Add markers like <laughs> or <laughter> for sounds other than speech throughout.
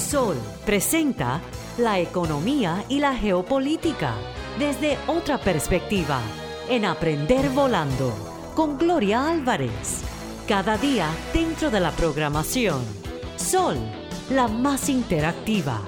Sol presenta la economía y la geopolítica desde otra perspectiva en Aprender Volando con Gloria Álvarez. Cada día dentro de la programación. Sol, la más interactiva.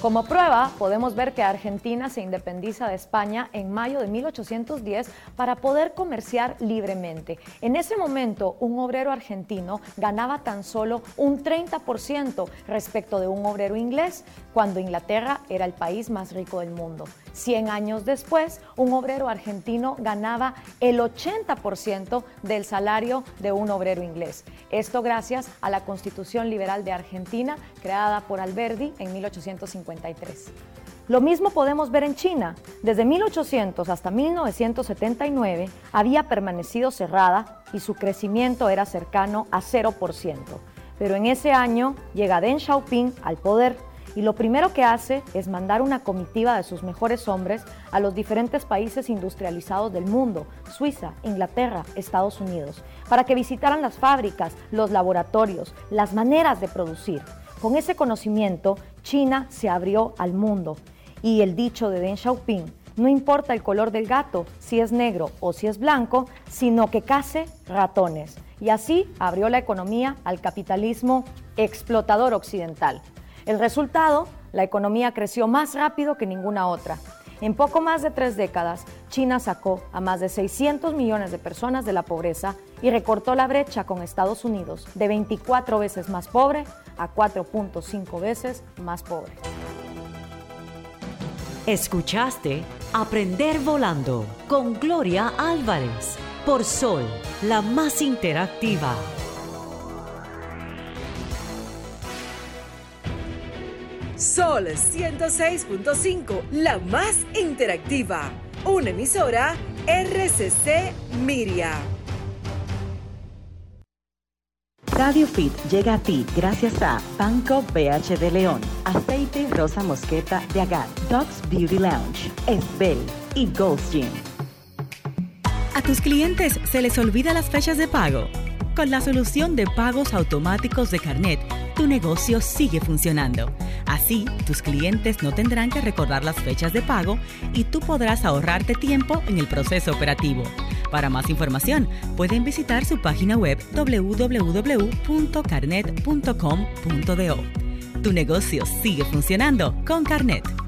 Como prueba, podemos ver que Argentina se independiza de España en mayo de 1810 para poder comerciar libremente. En ese momento, un obrero argentino ganaba tan solo un 30% respecto de un obrero inglés, cuando Inglaterra era el país más rico del mundo. 100 años después, un obrero argentino ganaba el 80% del salario de un obrero inglés. Esto gracias a la Constitución Liberal de Argentina, creada por Alberdi en 1853. Lo mismo podemos ver en China. Desde 1800 hasta 1979 había permanecido cerrada y su crecimiento era cercano a 0%. Pero en ese año llega Deng Xiaoping al poder y lo primero que hace es mandar una comitiva de sus mejores hombres a los diferentes países industrializados del mundo, Suiza, Inglaterra, Estados Unidos, para que visitaran las fábricas, los laboratorios, las maneras de producir. Con ese conocimiento, China se abrió al mundo y el dicho de Deng Xiaoping, no importa el color del gato, si es negro o si es blanco, sino que case ratones. Y así abrió la economía al capitalismo explotador occidental. El resultado, la economía creció más rápido que ninguna otra. En poco más de tres décadas, China sacó a más de 600 millones de personas de la pobreza y recortó la brecha con Estados Unidos de 24 veces más pobre a 4.5 veces más pobre. Escuchaste Aprender Volando con Gloria Álvarez por Sol, la más interactiva. Sol 106.5, la más interactiva. Una emisora RCC Miria. Radio Fit llega a ti gracias a Banco BH de León, Aceite Rosa Mosqueta de Agar, Dogs Beauty Lounge, Esbel y Gold's Gym. A tus clientes se les olvida las fechas de pago. Con la solución de pagos automáticos de Carnet, tu negocio sigue funcionando. Así, tus clientes no tendrán que recordar las fechas de pago y tú podrás ahorrarte tiempo en el proceso operativo. Para más información, pueden visitar su página web www.carnet.com.do. Tu negocio sigue funcionando con Carnet.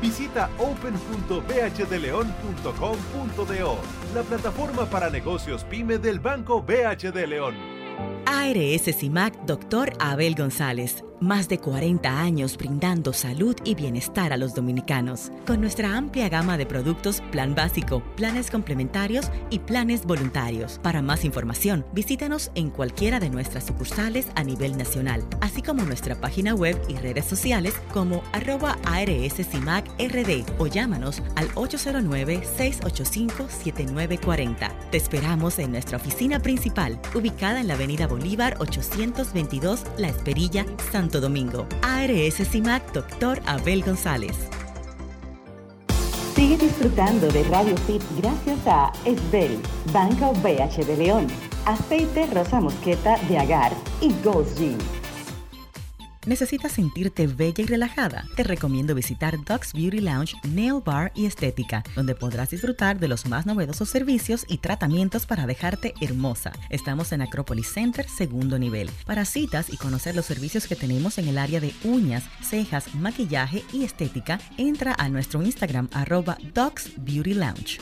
visita open.bhdeleon.com.do, la plataforma para negocios pyme del Banco BHD León. ARS CIMAC Dr. Abel González más de 40 años brindando salud y bienestar a los dominicanos, con nuestra amplia gama de productos Plan Básico, planes complementarios y planes voluntarios. Para más información, visítanos en cualquiera de nuestras sucursales a nivel nacional, así como nuestra página web y redes sociales como arroba RD o llámanos al 809-685-7940. Te esperamos en nuestra oficina principal, ubicada en la avenida Bolívar 822 La Esperilla, Santo Domingo. ARS CIMAC Dr. Abel González. Sigue disfrutando de Radio Fit gracias a Esbel, Banco BH de León, Aceite Rosa Mosqueta de Agar y Ghost. ¿Necesitas sentirte bella y relajada? Te recomiendo visitar Docs Beauty Lounge, Nail Bar y Estética, donde podrás disfrutar de los más novedosos servicios y tratamientos para dejarte hermosa. Estamos en Acropolis Center, segundo nivel. Para citas y conocer los servicios que tenemos en el área de uñas, cejas, maquillaje y estética, entra a nuestro Instagram arroba Docs Beauty Lounge.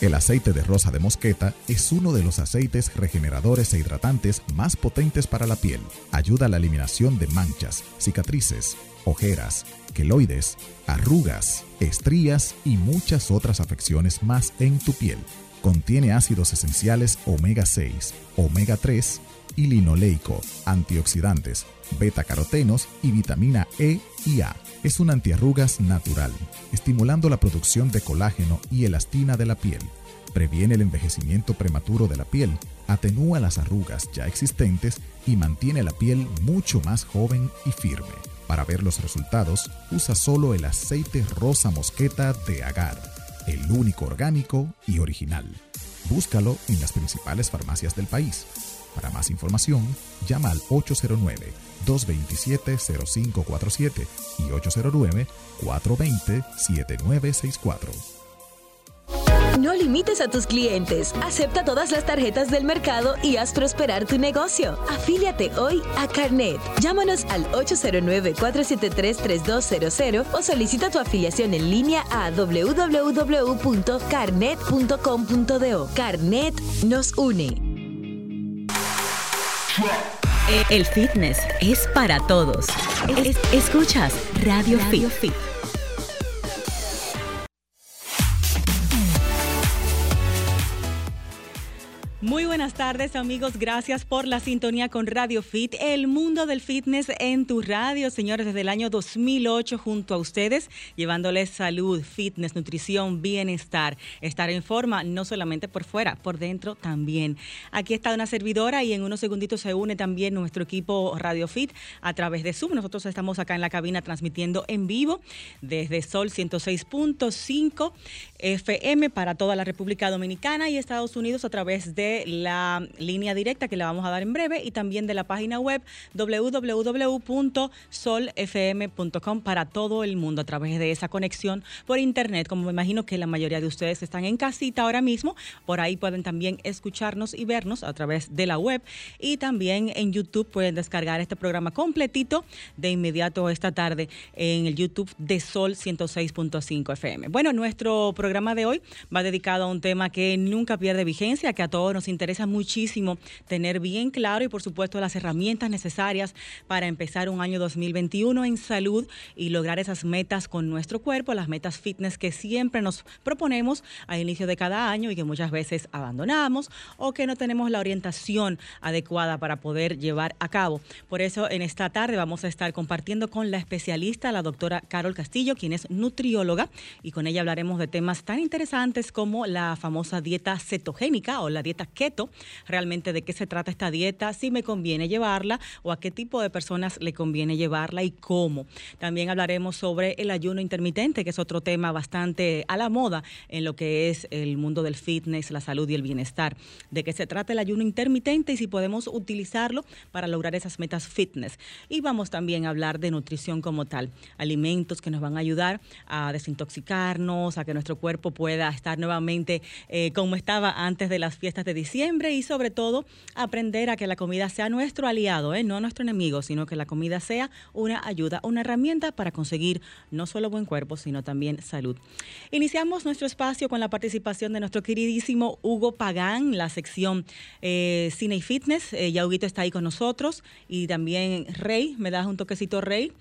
El aceite de rosa de mosqueta es uno de los aceites regeneradores e hidratantes más potentes para la piel. Ayuda a la eliminación de manchas, cicatrices, ojeras, queloides, arrugas, estrías y muchas otras afecciones más en tu piel. Contiene ácidos esenciales omega 6, omega 3 y linoleico, antioxidantes, beta-carotenos y vitamina E y A. Es un antiarrugas natural, estimulando la producción de colágeno y elastina de la piel. Previene el envejecimiento prematuro de la piel, atenúa las arrugas ya existentes y mantiene la piel mucho más joven y firme. Para ver los resultados, usa solo el aceite rosa mosqueta de agar, el único orgánico y original. Búscalo en las principales farmacias del país. Para más información, llama al 809-227-0547 y 809-420-7964. No limites a tus clientes. Acepta todas las tarjetas del mercado y haz prosperar tu negocio. Afíliate hoy a Carnet. Llámanos al 809-473-3200 o solicita tu afiliación en línea a www.carnet.com.do. Carnet nos une. El fitness es para todos. escuchas Radio, Radio Fit. Tardes amigos, gracias por la sintonía con Radio Fit, el mundo del fitness en tu radio, señores, desde el año 2008 junto a ustedes, llevándoles salud, fitness, nutrición, bienestar, estar en forma, no solamente por fuera, por dentro también. Aquí está una servidora y en unos segunditos se une también nuestro equipo Radio Fit a través de Zoom. Nosotros estamos acá en la cabina transmitiendo en vivo desde Sol 106.5 FM para toda la República Dominicana y Estados Unidos a través de la línea directa que le vamos a dar en breve y también de la página web www.solfm.com para todo el mundo a través de esa conexión por internet. Como me imagino que la mayoría de ustedes están en casita ahora mismo, por ahí pueden también escucharnos y vernos a través de la web y también en YouTube pueden descargar este programa completito de inmediato esta tarde en el YouTube de Sol 106.5 FM. Bueno, nuestro programa de hoy va dedicado a un tema que nunca pierde vigencia, que a todos nos interesa muchísimo tener bien claro y por supuesto las herramientas necesarias para empezar un año 2021 en salud y lograr esas metas con nuestro cuerpo, las metas fitness que siempre nos proponemos al inicio de cada año y que muchas veces abandonamos o que no tenemos la orientación adecuada para poder llevar a cabo. Por eso en esta tarde vamos a estar compartiendo con la especialista, la doctora Carol Castillo, quien es nutrióloga, y con ella hablaremos de temas tan interesantes como la famosa dieta cetogénica o la dieta keto, realmente de qué se trata esta dieta, si me conviene llevarla o a qué tipo de personas le conviene llevarla y cómo. También hablaremos sobre el ayuno intermitente, que es otro tema bastante a la moda en lo que es el mundo del fitness, la salud y el bienestar. De qué se trata el ayuno intermitente y si podemos utilizarlo para lograr esas metas fitness. Y vamos también a hablar de nutrición como tal, alimentos que nos van a ayudar a desintoxicarnos, a que nuestro cuerpo pueda estar nuevamente eh, como estaba antes de las fiestas de diciembre sobre todo aprender a que la comida sea nuestro aliado, ¿eh? no nuestro enemigo, sino que la comida sea una ayuda, una herramienta para conseguir no solo buen cuerpo, sino también salud. Iniciamos nuestro espacio con la participación de nuestro queridísimo Hugo Pagán, la sección eh, Cine y Fitness. ya Huguito está ahí con nosotros y también Rey, me das un toquecito Rey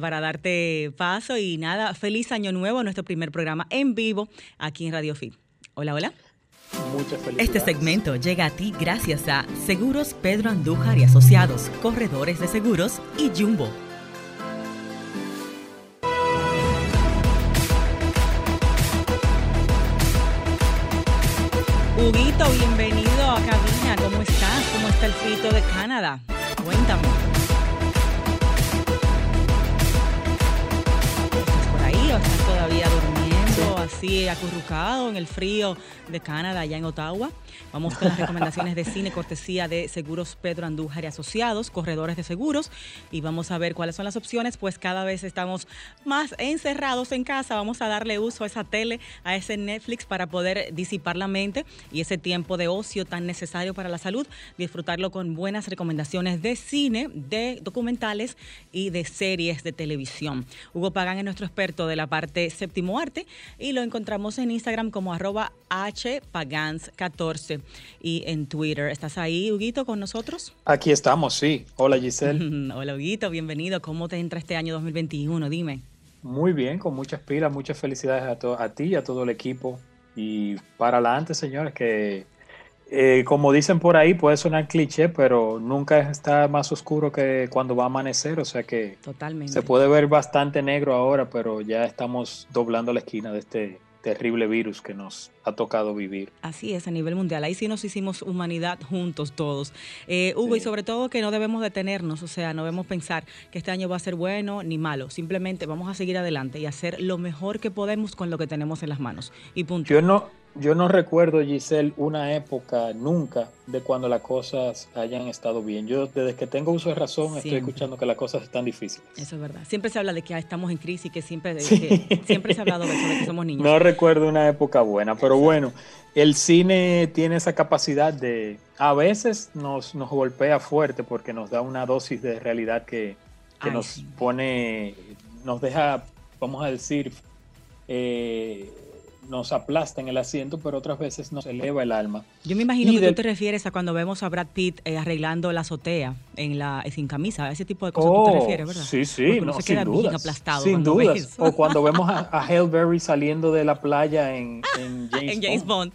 para darte paso y nada, feliz año nuevo, nuestro primer programa en vivo aquí en Radio Fit. Hola, hola. Este segmento llega a ti gracias a Seguros Pedro Andújar y Asociados, Corredores de Seguros y Jumbo. Huguito, bienvenido a cabina. ¿Cómo estás? ¿Cómo está el frito de Canadá? Cuéntame. ¿Estás por ahí o estás todavía durmiendo? Así acurrucado en el frío de Canadá, allá en Ottawa. Vamos con las recomendaciones de cine, cortesía de Seguros Pedro Andújar y Asociados, corredores de seguros, y vamos a ver cuáles son las opciones, pues cada vez estamos más encerrados en casa, vamos a darle uso a esa tele, a ese Netflix para poder disipar la mente y ese tiempo de ocio tan necesario para la salud, disfrutarlo con buenas recomendaciones de cine, de documentales y de series de televisión. Hugo Pagán es nuestro experto de la parte séptimo arte y lo encontramos en Instagram como arroba hpagans14 y en Twitter. ¿Estás ahí, Huguito, con nosotros? Aquí estamos, sí. Hola, Giselle. <laughs> Hola, Huguito, bienvenido. ¿Cómo te entra este año 2021? Dime. Muy bien, con muchas pilas, muchas felicidades a, a ti y a todo el equipo y para adelante, señores, que eh, como dicen por ahí, puede sonar cliché, pero nunca está más oscuro que cuando va a amanecer, o sea que Totalmente. se puede ver bastante negro ahora, pero ya estamos doblando la esquina de este terrible virus que nos ha tocado vivir. Así es, a nivel mundial. Ahí sí nos hicimos humanidad juntos todos. Eh, Hugo, y sobre todo que no debemos detenernos, o sea, no debemos pensar que este año va a ser bueno ni malo. Simplemente vamos a seguir adelante y hacer lo mejor que podemos con lo que tenemos en las manos. Y punto. Yo no, yo no recuerdo, Giselle, una época nunca de cuando las cosas hayan estado bien. Yo desde que tengo uso de razón estoy escuchando que las cosas están difíciles. Eso es verdad. Siempre se habla de que ah, estamos en crisis, que siempre, que siempre se ha hablado de eso, de que somos niños. No recuerdo una época buena, pero bueno, el cine tiene esa capacidad de, a veces nos, nos golpea fuerte porque nos da una dosis de realidad que, que Ay, nos sí. pone, nos deja, vamos a decir, eh, nos aplasta en el asiento, pero otras veces nos eleva el alma. Yo me imagino Y que de- tú te refieres a cuando vemos a Brad Pitt eh, arreglando la azotea en la sin camisa, a ese tipo de cosas tú te Oh, refieres, ¿verdad? Sí, sí, Porque no, se sin queda bien dudas. aplastado Sin dudas. O cuando vemos a, a <laughs> Halle Berry saliendo de la playa en, en James, <laughs> en James Bond.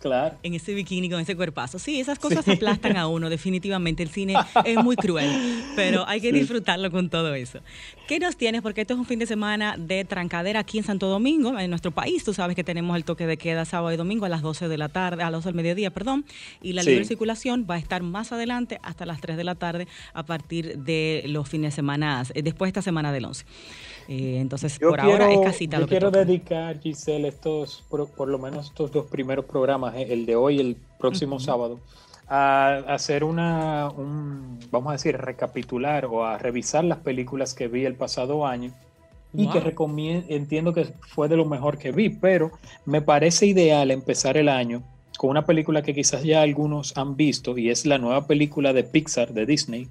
Claro. En ese bikini con ese cuerpazo. Sí, esas cosas aplastan a uno, definitivamente. El cine es muy cruel, pero hay que Sí. disfrutarlo con todo eso. ¿Qué nos tienes? Porque esto es un fin de semana de trancadera aquí en Santo Domingo, en nuestro país. Tú sabes que tenemos el toque de queda sábado y domingo a las 12 de la tarde, a las 12 del mediodía, perdón. Y la Sí. libre circulación va a estar más adelante hasta las 3 de la tarde a partir de los fines de semana, eh, después de esta semana del 11. Eh, entonces, Yo por quiero, ahora es casita yo lo que quiero toca. dedicar, Giselle, estos, por, por lo menos estos dos primeros programas, eh, el de hoy y el próximo sábado, a, a hacer una, un, vamos a decir, recapitular o a revisar las películas que vi el pasado año y que Wow. recomien- entiendo que fue de lo mejor que vi, pero me parece ideal empezar el año con una película que quizás ya algunos han visto y es la nueva película de Pixar, de Disney,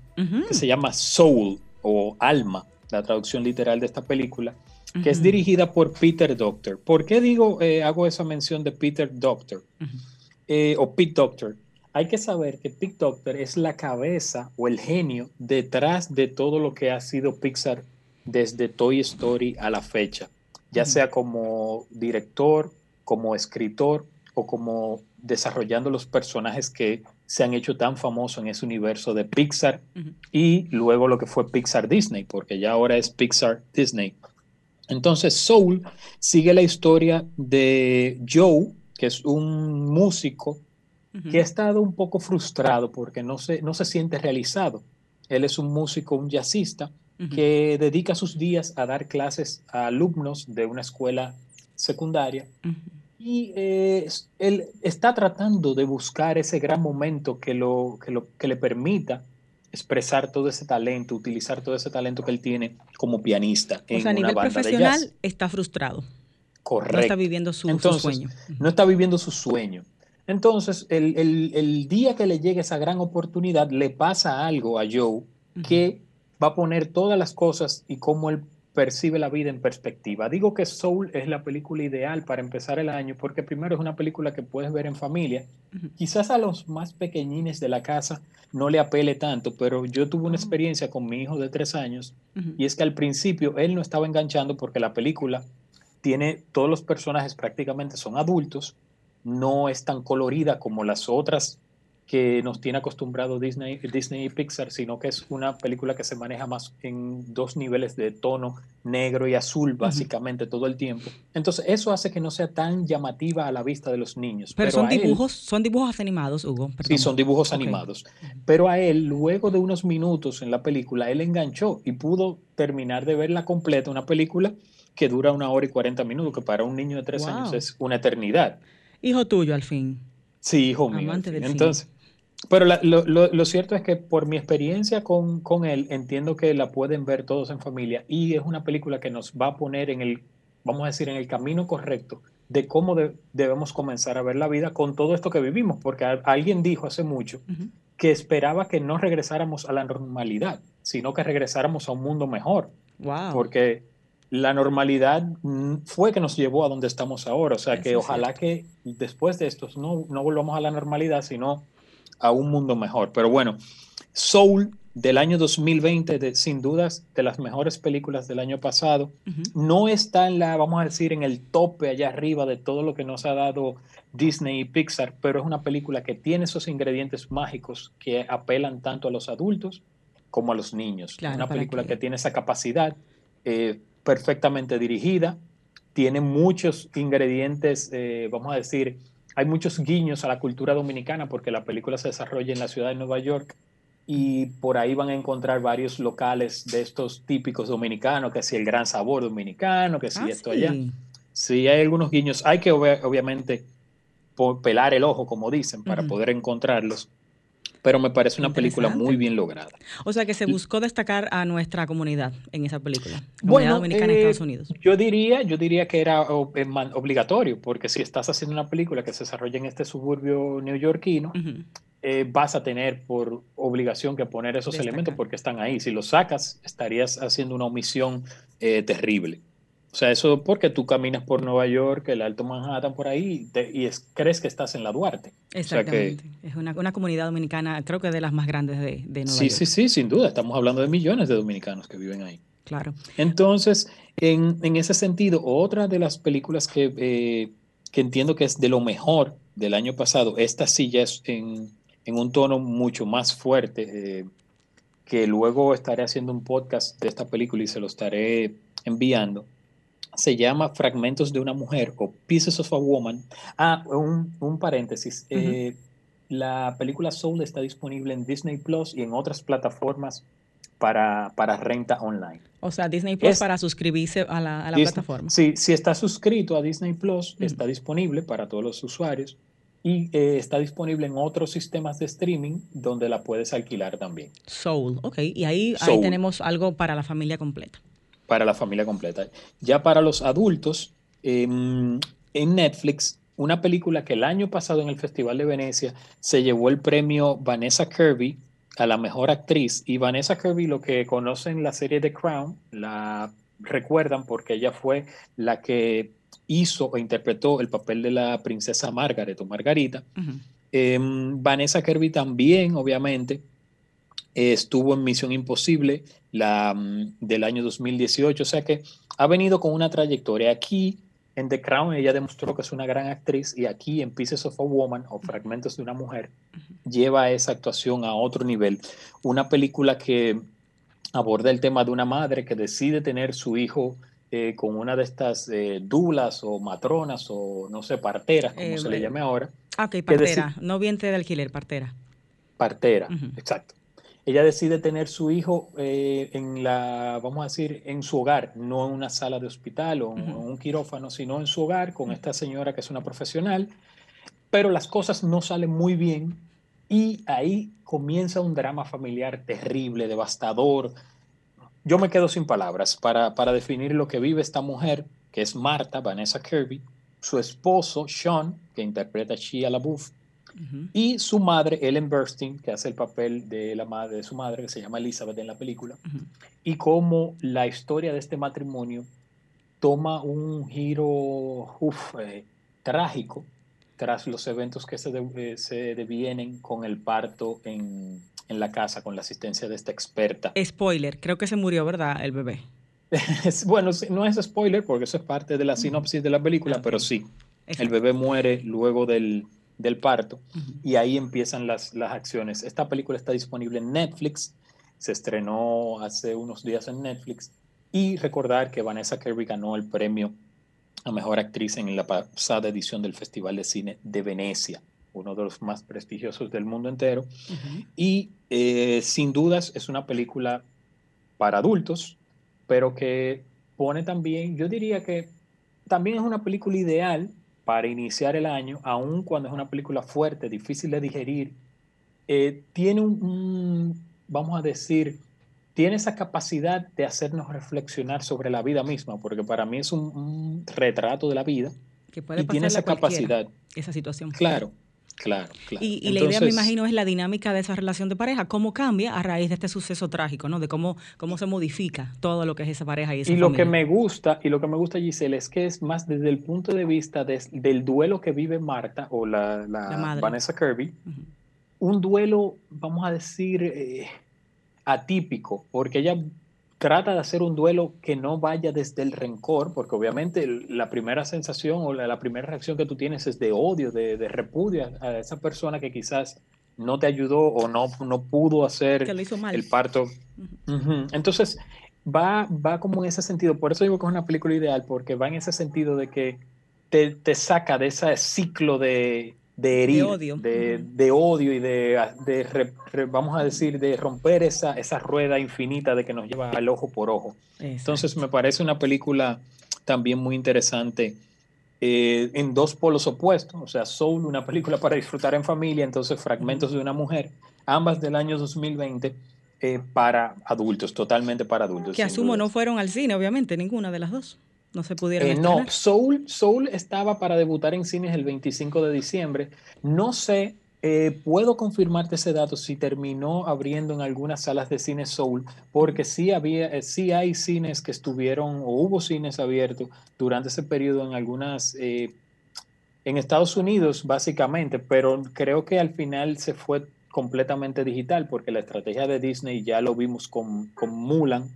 que se llama Soul o Alma, la traducción literal de esta película, que es dirigida por Peter Doctor. ¿Por qué digo, eh, hago esa mención de Peter Doctor eh, o Pete Doctor? Hay que saber que Pete Doctor es la cabeza o el genio detrás de todo lo que ha sido Pixar desde Toy Story a la fecha, ya sea como director, como escritor o como desarrollando los personajes que se han hecho tan famosos en ese universo de Pixar y luego lo que fue Pixar Disney, porque ya ahora es Pixar Disney. Entonces, Soul sigue la historia de Joe, que es un músico que ha estado un poco frustrado porque no se, no se siente realizado. Él es un músico, un jazzista, que dedica sus días a dar clases a alumnos de una escuela secundaria. Y eh, él está tratando de buscar ese gran momento que, lo, que, lo, que le permita expresar todo ese talento, utilizar todo ese talento que él tiene como pianista O en sea, a una nivel banda de profesional jazz. está frustrado. Correcto. No está viviendo su, su Entonces, sueño. No está viviendo su sueño. Entonces, el, el- el día que le llegue esa gran oportunidad, le pasa algo a Joe que va a poner todas las cosas y cómo él percibe la vida en perspectiva. Digo que Soul es la película ideal para empezar el año porque primero es una película que puedes ver en familia. Quizás a los más pequeñines de la casa no le apele tanto, pero yo tuve una Ah. experiencia con mi hijo de tres años y es que al principio él no estaba enganchando porque la película tiene todos los personajes prácticamente son adultos, no es tan colorida como las otras que nos tiene acostumbrado Disney, Disney y Pixar, sino que es una película que se maneja más en dos niveles de tono negro y azul básicamente todo el tiempo. Entonces eso hace que no sea tan llamativa a la vista de los niños. Pero, son él- dibujos, son dibujos animados, Hugo. Sí, son dibujos animados. Pero a él, luego de unos minutos en la película, él enganchó y pudo terminar de verla completa, una película que dura una hora y cuarenta minutos, que para un niño de tres Wow. años es una eternidad. Hijo tuyo, al fin. Sí, hijo mío. Amante del cine. Pero la- lo, lo- lo cierto es que por mi experiencia con, con él, entiendo que la pueden ver todos en familia y es una película que nos va a poner en el, vamos a decir, en el camino correcto de cómo de- debemos comenzar a ver la vida con todo esto que vivimos, porque a- alguien dijo hace mucho que esperaba que no regresáramos a la normalidad, sino que regresáramos a un mundo mejor, Wow. porque la normalidad fue que nos llevó a donde estamos ahora, o sea Eso que ojalá que después de esto no, no volvamos a la normalidad, sino a un mundo mejor. Pero bueno, Soul del año 2020, de, sin dudas, de las mejores películas del año pasado. No está en la, vamos a decir, en el tope allá arriba de todo lo que nos ha dado Disney y Pixar, pero es una película que tiene esos ingredientes mágicos que apelan tanto a los adultos como a los niños. una película que... tiene esa capacidad eh, perfectamente dirigida, tiene muchos ingredientes, eh, vamos a decir, hay muchos guiños a la cultura dominicana porque la película se desarrolla en la ciudad de Nueva York y por ahí van a encontrar varios locales de estos típicos dominicanos, que si el gran sabor dominicano, que si ah, esto allá. Sí, hay algunos guiños. Hay que obviamente pelar el ojo, como dicen, para poder encontrarlos. Pero me parece una película muy bien lograda. O sea que se buscó destacar a nuestra comunidad en esa película. Comunidad dominicana en Estados eh, Unidos. Yo diría, yo diría que era obligatorio, porque si estás haciendo una película que se desarrolla en este suburbio neoyorquino, eh, vas a tener por obligación que poner esos elementos porque están ahí. Si los sacas, estarías haciendo una omisión eh, terrible. O sea, eso porque tú caminas por Nueva York, el Alto Manhattan, por ahí, y crees que estás en la Duarte. Exactamente. es una, una, comunidad dominicana, creo que de las más grandes de, de Nueva sí, York. Sí, sí, sí, sin duda. Estamos hablando de millones de dominicanos que viven ahí. Claro. Entonces, en, en ese sentido, otra de las películas que, eh, que entiendo que es de lo mejor del año pasado, esta sí ya es en, en un tono mucho más fuerte, eh, que luego estaré haciendo un podcast de esta película y se lo estaré enviando. Se llama Fragmentos de una mujer o Pieces of a Woman. Ah, un, paréntesis. Eh, la película Soul está disponible en Disney Plus y en otras plataformas para, para renta online. O sea, Disney Plus para suscribirse a la, plataforma. Sí, si está suscrito a Disney Plus, está disponible para todos los usuarios y eh, está disponible en otros sistemas de streaming donde la puedes alquilar también. Soul, ok. Y ahí, ahí tenemos algo para la familia completa. Para la familia completa. Ya para los adultos, em, en Netflix, una película que el año pasado en el Festival de Venecia se llevó el premio Vanessa Kirby a la mejor actriz. Y Vanessa Kirby, lo que conocen la serie The Crown, la recuerdan porque ella fue la que hizo o interpretó el papel de la princesa Margaret o Margarita. Em, Vanessa Kirby también, obviamente, estuvo en Misión Imposible la, mm, del año 2018, o sea que ha venido con una trayectoria. Aquí en The Crown ella demostró que es una gran actriz y aquí en Pieces of a Woman o Fragmentos de una Mujer lleva esa actuación a otro nivel. Una película que aborda el tema de una madre que decide tener su hijo eh, con una de estas eh, dulas o matronas o no sé, parteras, como se le eh, llame ahora. Ah, ok, partera, no vientre de alquiler, partera. Partera, exacto. Ella decide tener su hijo en la, vamos a decir, en su hogar, no en una sala de hospital o en un quirófano, sino en su hogar con esta señora que es una profesional, pero las cosas no salen muy bien y ahí comienza un drama familiar terrible, devastador, yo me quedo sin palabras. Para, definir lo que vive esta mujer, que es Marta, Vanessa Kirby, su esposo, Sean, que interpreta a Shia LaBeouf, y su madre, Ellen Burstyn, que hace el papel de la madre de su madre, que se llama Elizabeth en la película, y cómo la historia de este matrimonio toma un giro eh, trágico tras los eventos que se, eh, se devienen con el parto en, en la casa con la asistencia de esta experta. Spoiler, creo que se murió, ¿verdad? El bebé. <laughs> bueno, no es spoiler porque eso es parte de la sinopsis de la película, pero sí, el bebé muere luego del, parto y ahí empiezan las, las acciones. Esta película está disponible en Netflix, se estrenó hace unos días en Netflix y recordar que Vanessa Kirby ganó el premio a Mejor Actriz en la pasada edición del Festival de Cine de Venecia uno de los más prestigiosos del mundo entero. Y eh, sin dudas es una película para adultos, pero que pone también, yo diría que también es una película ideal para iniciar el año, aun cuando es una película fuerte, difícil de digerir. Eh, tiene un, vamos a decir, tiene esa capacidad de hacernos reflexionar sobre la vida misma, porque para mí es un, retrato de la vida. Que puede y tiene esa capacidad. Esa situación. Claro, Claro, claro. Y, la idea, me imagino, es la dinámica de esa relación de pareja, cómo cambia a raíz de este suceso trágico, ¿no? De cómo, cómo se modifica todo lo que es esa pareja y esa Y lo que me gusta, y lo que me gusta, Giselle, es que es más desde el punto de vista del duelo que vive Marta o la, la, Vanessa Kirby, un duelo, vamos a decir, eh, atípico, porque ella trata de hacer un duelo que no vaya desde el rencor, porque obviamente la primera sensación o la, primera reacción que tú tienes es de odio, de, repudio a esa persona que quizás no te ayudó o no, no pudo hacer el parto. Entonces, va, va como en ese sentido, por eso digo que es una película ideal, porque va en ese sentido de que te, te saca de ese ciclo de, de herir, de odio, de, odio y de, vamos a decir, de romper esa, esa rueda infinita de que nos lleva al ojo por ojo. Entonces me parece una película también muy interesante eh, en dos polos opuestos, o sea, Soul, una película para disfrutar en familia, entonces Fragmentos de una mujer, ambas del año 2020. Eh, para adultos, totalmente para adultos. Que asumo no fueron al cine, obviamente, ninguna de las dos no se pudieron. Eh, no, Soul, Soul estaba para debutar en cines el 25 de diciembre. No sé, eh, puedo confirmarte ese dato si terminó abriendo en algunas salas de cine Soul, porque sí había, eh, sí hay cines que estuvieron o hubo cines abiertos durante ese periodo en algunas, en Estados Unidos básicamente, pero creo que al final se fue completamente digital porque la estrategia de Disney ya lo vimos con, con Mulan,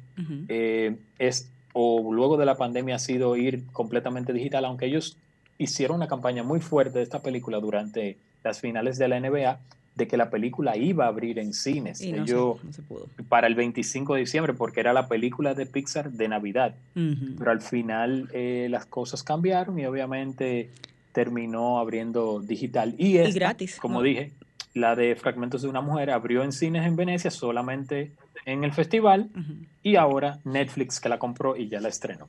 es o luego de la pandemia ha sido ir completamente digital, aunque ellos hicieron una campaña muy fuerte de esta película durante las finales de la NBA, de que la película iba a abrir en cines. Para el 25 de diciembre, porque era la película de Pixar de Navidad. Pero al final eh, las cosas cambiaron y obviamente terminó abriendo digital. Y, es gratis. Como dije, la de Fragmentos de una Mujer abrió en cines en Venecia solamente en el festival y ahora Netflix que la compró y ya la estrenó.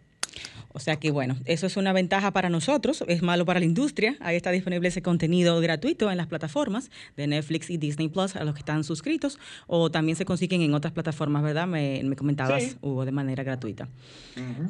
O sea que bueno, eso es una ventaja para nosotros, es malo para la industria. Ahí está disponible ese contenido gratuito en las plataformas de Netflix y Disney Plus a los que están suscritos o también se consiguen en otras plataformas, ¿verdad? Me, comentabas, Hugo, de manera gratuita.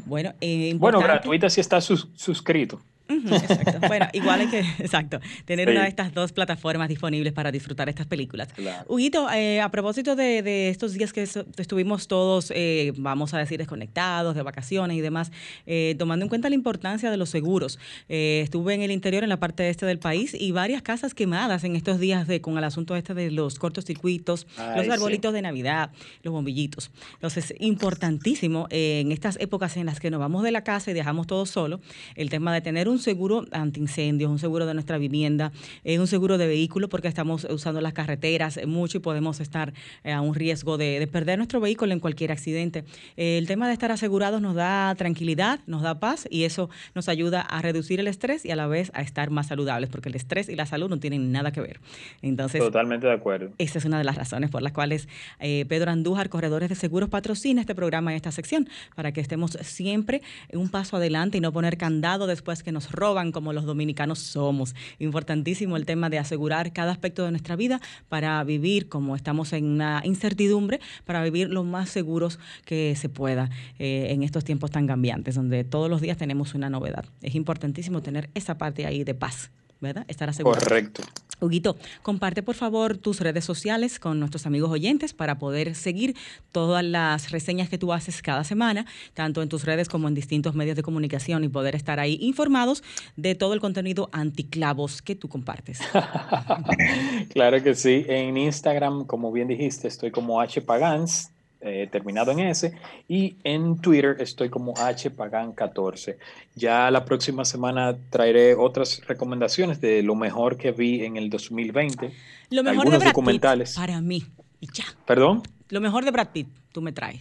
Bueno, eh, bueno, gratuita si estás suscrito exacto. Bueno, igual hay que, <laughs> exacto, tener una de estas dos plataformas disponibles para disfrutar estas películas. Huguito, eh, a propósito de, estos días que estuvimos todos, eh, vamos a decir, desconectados, de vacaciones y demás, eh, tomando en cuenta la importancia de los seguros. estuve en el interior, en la parte este del país, y varias casas quemadas en estos días de, con el asunto este de los cortocircuitos, los arbolitos de Navidad, los bombillitos. Entonces, importantísimo en estas épocas en las que nos vamos de la casa y dejamos todo solo, el tema de tener un seguro antiincendios, un seguro de nuestra vivienda, eh, un seguro de vehículo porque estamos usando las carreteras mucho y podemos estar eh, a un riesgo de, perder nuestro vehículo en cualquier accidente. Eh, el tema de estar asegurados nos da tranquilidad, nos da paz y eso nos ayuda a reducir el estrés y a la vez a estar más saludables porque el estrés y la salud no tienen nada que ver. Entonces, totalmente de acuerdo. Esa es una de las razones por las cuales Pedro Andújar, Corredores de Seguros, patrocina este programa y esta sección para que estemos siempre un paso adelante y no poner candado después que nos roban como los dominicanos somos. Importantísimo el tema de asegurar cada aspecto de nuestra vida para vivir como estamos en una incertidumbre, para vivir lo más seguros que se pueda eh, en estos tiempos tan cambiantes, donde todos los días tenemos una novedad. Es importantísimo tener esa parte ahí de paz. ¿verdad? Estar asegurado. Correcto. Huguito, comparte por favor tus redes sociales con nuestros amigos oyentes para poder seguir todas las reseñas que tú haces cada semana, tanto en tus redes como en distintos medios de comunicación y poder estar ahí informados de todo el contenido anticlavos que tú compartes. <laughs> claro que sí. En Instagram, como bien dijiste, estoy como hpagans, eh, terminado en S, y en Twitter estoy como hpagan14. Ya la próxima semana traeré otras recomendaciones de lo mejor que vi en el 2020. Lo mejor de Brad documentales. para mí. Y ya. ¿Perdón? Lo mejor de Brad Pitt, tú me traes.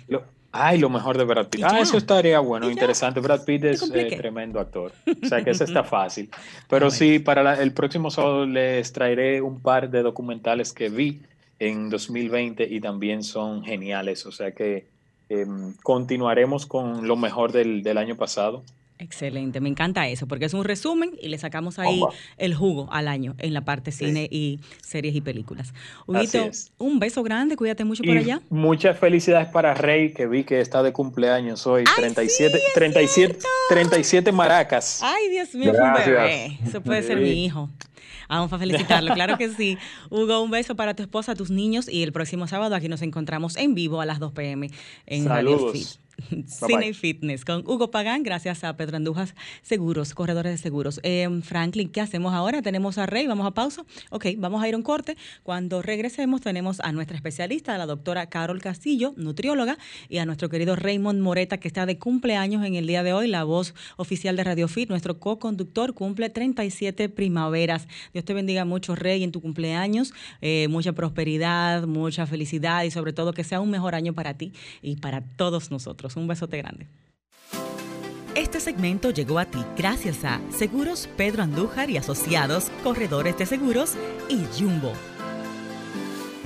ay, lo mejor de Brad Pitt. Ah, eso estaría bueno, interesante. Brad Pitt es eh, tremendo actor. O sea que eso está <laughs> fácil. Pero sí, para el próximo sábado les traeré un par de documentales que vi en 2020 y también son geniales. O sea que em, continuaremos con lo mejor del, año pasado. Excelente, me encanta eso, porque es un resumen y le sacamos ahí el jugo al año en la parte cine y series y películas. Huguito, un beso grande, cuídate mucho por allá. Muchas felicidades para Rey, que vi que está de cumpleaños hoy, 37, 37, 37 maracas. Ay, Dios mío, un bebé. Eso puede ser mi hijo. Vamos a felicitarlo, claro que sí. Hugo, un beso para tu esposa, tus niños y el próximo sábado aquí nos encontramos en vivo a las 2 pm en Radio Fit. Cine y Fitness con Hugo Pagán, gracias a Pedro Andujas Seguros, corredores de seguros. Eh, Franklin, ¿qué hacemos ahora? Tenemos a Rey, vamos a pausa. Ok, vamos a ir a un corte. Cuando regresemos tenemos a nuestra especialista, la doctora Carol Castillo, nutrióloga, y a nuestro querido Raymond Moreta, que está de cumpleaños en el día de hoy, la voz oficial de Radio Fit, nuestro co-conductor, cumple 37 primaveras. Dios te bendiga mucho, Rey, en tu cumpleaños. Eh, mucha prosperidad, mucha felicidad y sobre todo que sea un mejor año para ti y para todos nosotros. Un besote grande. Este segmento llegó a ti gracias a Seguros Pedro Andújar y Asociados, Corredores de Seguros y Jumbo.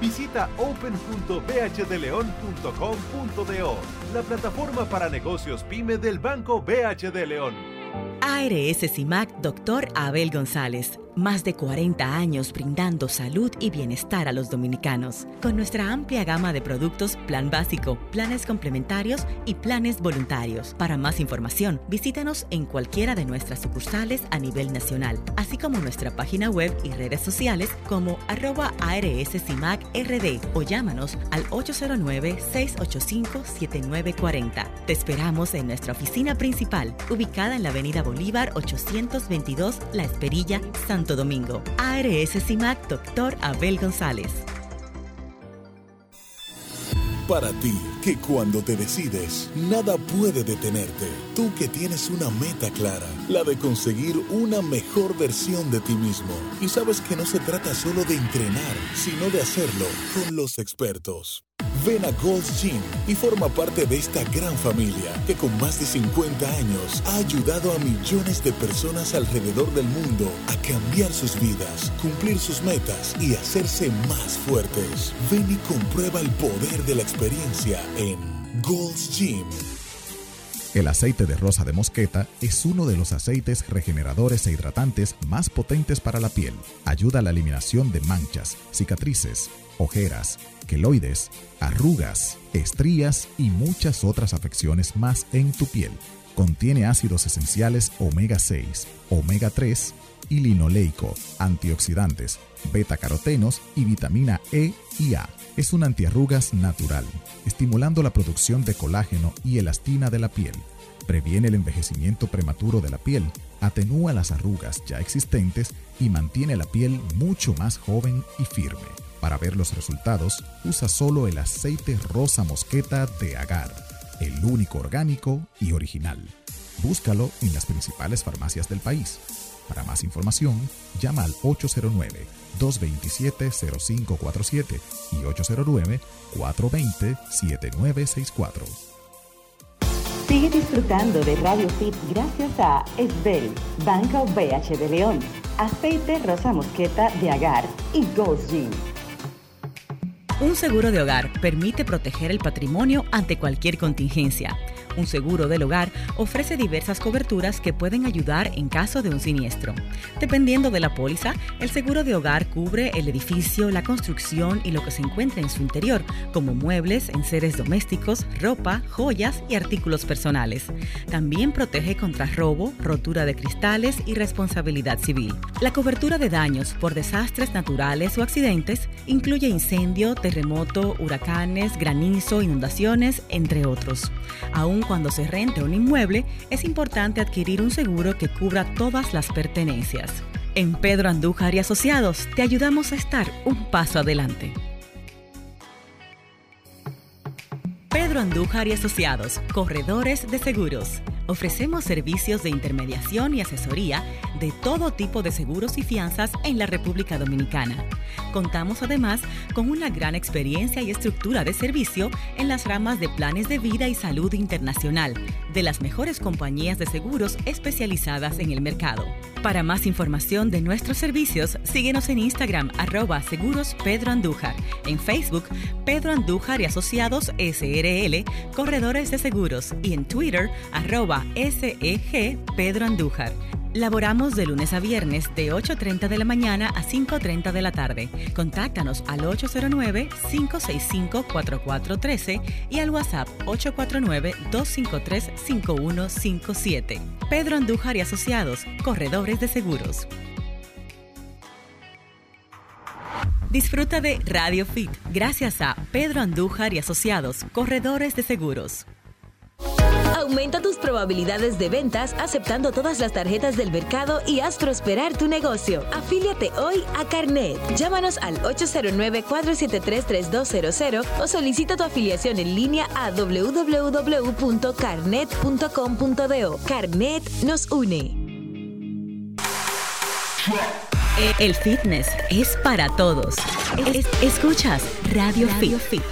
visita open.bhdeleon.com.do, la plataforma para negocios pyme del Banco BHD León. ARS CIMAC Dr. Abel González más de 40 años brindando salud y bienestar a los dominicanos. Con nuestra amplia gama de productos, plan básico, planes complementarios y planes voluntarios. Para más información, visítanos en cualquiera de nuestras sucursales a nivel nacional, así como nuestra página web y redes sociales como arroba RD o llámanos al 809-685-7940. Te esperamos en nuestra oficina principal, ubicada en la avenida Bolívar 822 La Esperilla, Santo Domingo. ARS CIMAC, doctor Abel González. Para ti, que cuando te decides, nada puede detenerte. Tú que tienes una meta clara, la de conseguir una mejor versión de ti mismo. Y sabes que no se trata solo de entrenar, sino de hacerlo con los expertos. Ven a Gold's Gym y forma parte de esta gran familia que con más de 50 años ha ayudado a millones de personas alrededor del mundo a cambiar sus vidas, cumplir sus metas y hacerse más fuertes. Ven y comprueba el poder de la experiencia en Gold's Gym. El aceite de rosa de mosqueta es uno de los aceites regeneradores e hidratantes más potentes para la piel. Ayuda a la eliminación de manchas, cicatrices, ojeras, queloides, arrugas, estrías y muchas otras afecciones más en tu piel. Contiene ácidos esenciales omega 6, omega 3 y linoleico, antioxidantes, beta-carotenos y vitamina E y A. Es un antiarrugas natural, estimulando la producción de colágeno y elastina de la piel. Previene el envejecimiento prematuro de la piel, atenúa las arrugas ya existentes y mantiene la piel mucho más joven y firme. Para ver los resultados, usa solo el aceite rosa mosqueta de agar, el único orgánico y original. Búscalo en las principales farmacias del país. Para más información, llama al 809-227-0547 y 809-420-7964. Sigue disfrutando de Radio Fit gracias a Esbel, Banco BH de León, Aceite Rosa Mosqueta de Agar y Gold Gym. Un seguro de hogar permite proteger el patrimonio ante cualquier contingencia. Un seguro del hogar ofrece diversas coberturas que pueden ayudar en caso de un siniestro. Dependiendo de la póliza, el seguro de hogar cubre el edificio, la construcción y lo que se encuentra en su interior, como muebles, enseres domésticos, ropa, joyas y artículos personales. También protege contra robo, rotura de cristales y responsabilidad civil. La cobertura de daños por desastres naturales o accidentes incluye incendio, terremoto, huracanes, granizo, inundaciones, entre otros. Cuando se rente un inmueble, es importante adquirir un seguro que cubra todas las pertenencias. En Pedro Andújar y Asociados te ayudamos a estar un paso adelante. Pedro Andújar y Asociados, corredores de seguros. Ofrecemos servicios de intermediación y asesoría de todo tipo de seguros y fianzas en la República Dominicana. Contamos además con una gran experiencia y estructura de servicio en las ramas de planes de vida y salud internacional de las mejores compañías de seguros especializadas en el mercado. Para más información de nuestros servicios, síguenos en Instagram arroba seguros Pedro Andújar, en Facebook Pedro Andújar y Asociados SRL, Corredores de Seguros y en Twitter arroba SEG Pedro Andújar. Laboramos de lunes a viernes de 8.30 de la mañana a 5.30 de la tarde. Contáctanos al 809-565-4413 y al WhatsApp 849-253-5157. Pedro Andújar y Asociados, Corredores de Seguros. Disfruta de Radio Fit gracias a Pedro Andújar y Asociados, Corredores de Seguros. Aumenta tus probabilidades de ventas aceptando todas las tarjetas del mercado y haz prosperar tu negocio. Afíliate hoy a Carnet. Llámanos al 809-473-3200 o solicita tu afiliación en línea a www.carnet.com.do. Carnet nos une. El fitness es para todos. Es- escuchas Radio, Fit.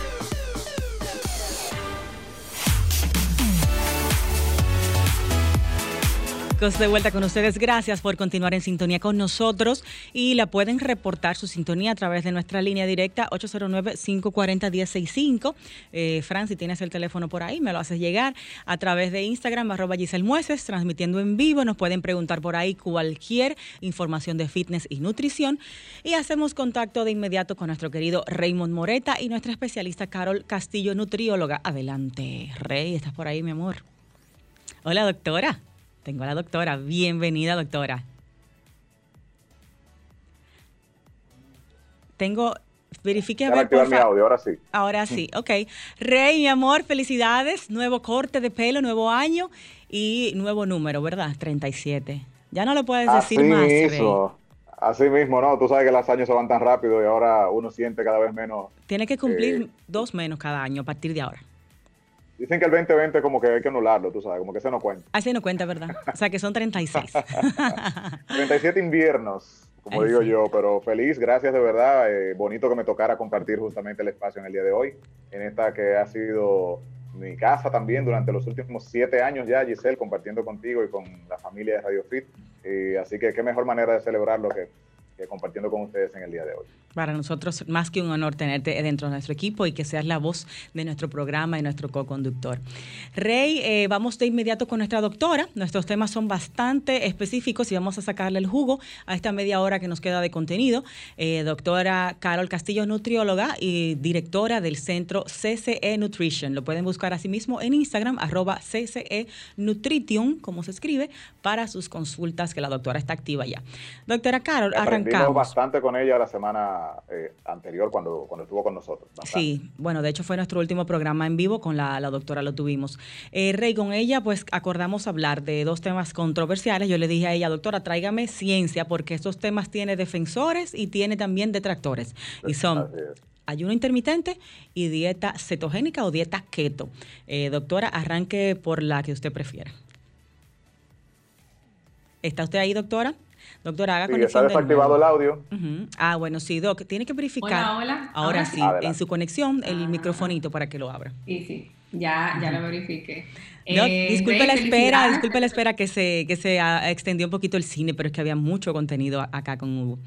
De vuelta con ustedes. Gracias por continuar en sintonía con nosotros y la pueden reportar su sintonía a través de nuestra línea directa 809-540-1065. Eh, Fran, si tienes el teléfono por ahí, me lo haces llegar a través de Instagram, arroba Giselle Mueces, transmitiendo en vivo. Nos pueden preguntar por ahí cualquier información de fitness y nutrición. Y hacemos contacto de inmediato con nuestro querido Raymond Moreta y nuestra especialista Carol Castillo, nutrióloga. Adelante, Rey, ¿estás por ahí, mi amor? Hola, doctora. Tengo a la doctora. Bienvenida, doctora. Tengo, verifique a ver, activar por mi audio, ahora sí. Ahora sí, ok. Rey, mi amor, felicidades. Nuevo corte de pelo, nuevo año y nuevo número, ¿verdad? 37. Ya no lo puedes decir más, Rey. así mismo, ¿no? Tú sabes que los años se van tan rápido y ahora uno siente cada vez menos. Tiene que cumplir Eh, dos menos cada año a partir de ahora. Dicen que el 2020 como que hay que anularlo, tú sabes, como que se no cuenta. Así no cuenta, ¿verdad? O sea que son 36. 37 <laughs> inviernos, como Ay, digo sí. yo, pero feliz, gracias de verdad. eh, bonito que me tocara compartir justamente el espacio en el día de hoy, en esta que ha sido mi casa también durante los últimos siete años ya, Giselle, compartiendo contigo y con la familia de Radio Fit. Así que qué mejor manera de celebrarlo que, que compartiendo con ustedes en el día de hoy. Para nosotros, más que un honor tenerte dentro de nuestro equipo y que seas la voz de nuestro programa y nuestro co-conductor. Rey, eh, vamos de inmediato con nuestra doctora. Nuestros temas son bastante específicos y vamos a sacarle el jugo a esta media hora que nos queda de contenido. Eh, doctora Carol Castillo, nutrióloga y directora del centro CCE Nutrition. Lo pueden buscar asimismo en Instagram, arroba CCE Nutrition, como se escribe, para sus consultas, que la doctora está activa ya. Doctora Carol, Aprendimos arrancamos. bastante con ella la semana eh, anterior cuando, cuando estuvo con nosotros. bastante. Sí, bueno, de hecho fue nuestro último programa en vivo, con la, la doctora lo tuvimos. Eh, Rey, con ella pues acordamos hablar de dos temas controversiales. Yo le dije a ella, doctora, tráigame ciencia, porque estos temas tiene defensores y tiene también detractores. Y son ayuno intermitente y dieta cetogénica o dieta keto. Eh, doctora, arranque por la que usted prefiera. ¿Está usted ahí, doctora? Doctora, haga Sí, conexión está de desactivado el audio. Ah, bueno, sí, Doc, tiene que verificar. Hola, hola. Ahora Ahora sí. Adelante. en su conexión, el Ah. microfonito para que lo abra. Sí, sí, ya, ya lo verifiqué. Doc, Eh, disculpe la espera, disculpe la espera que se, que se ah, extendió un poquito el cine, pero es que había mucho contenido acá con Hugo.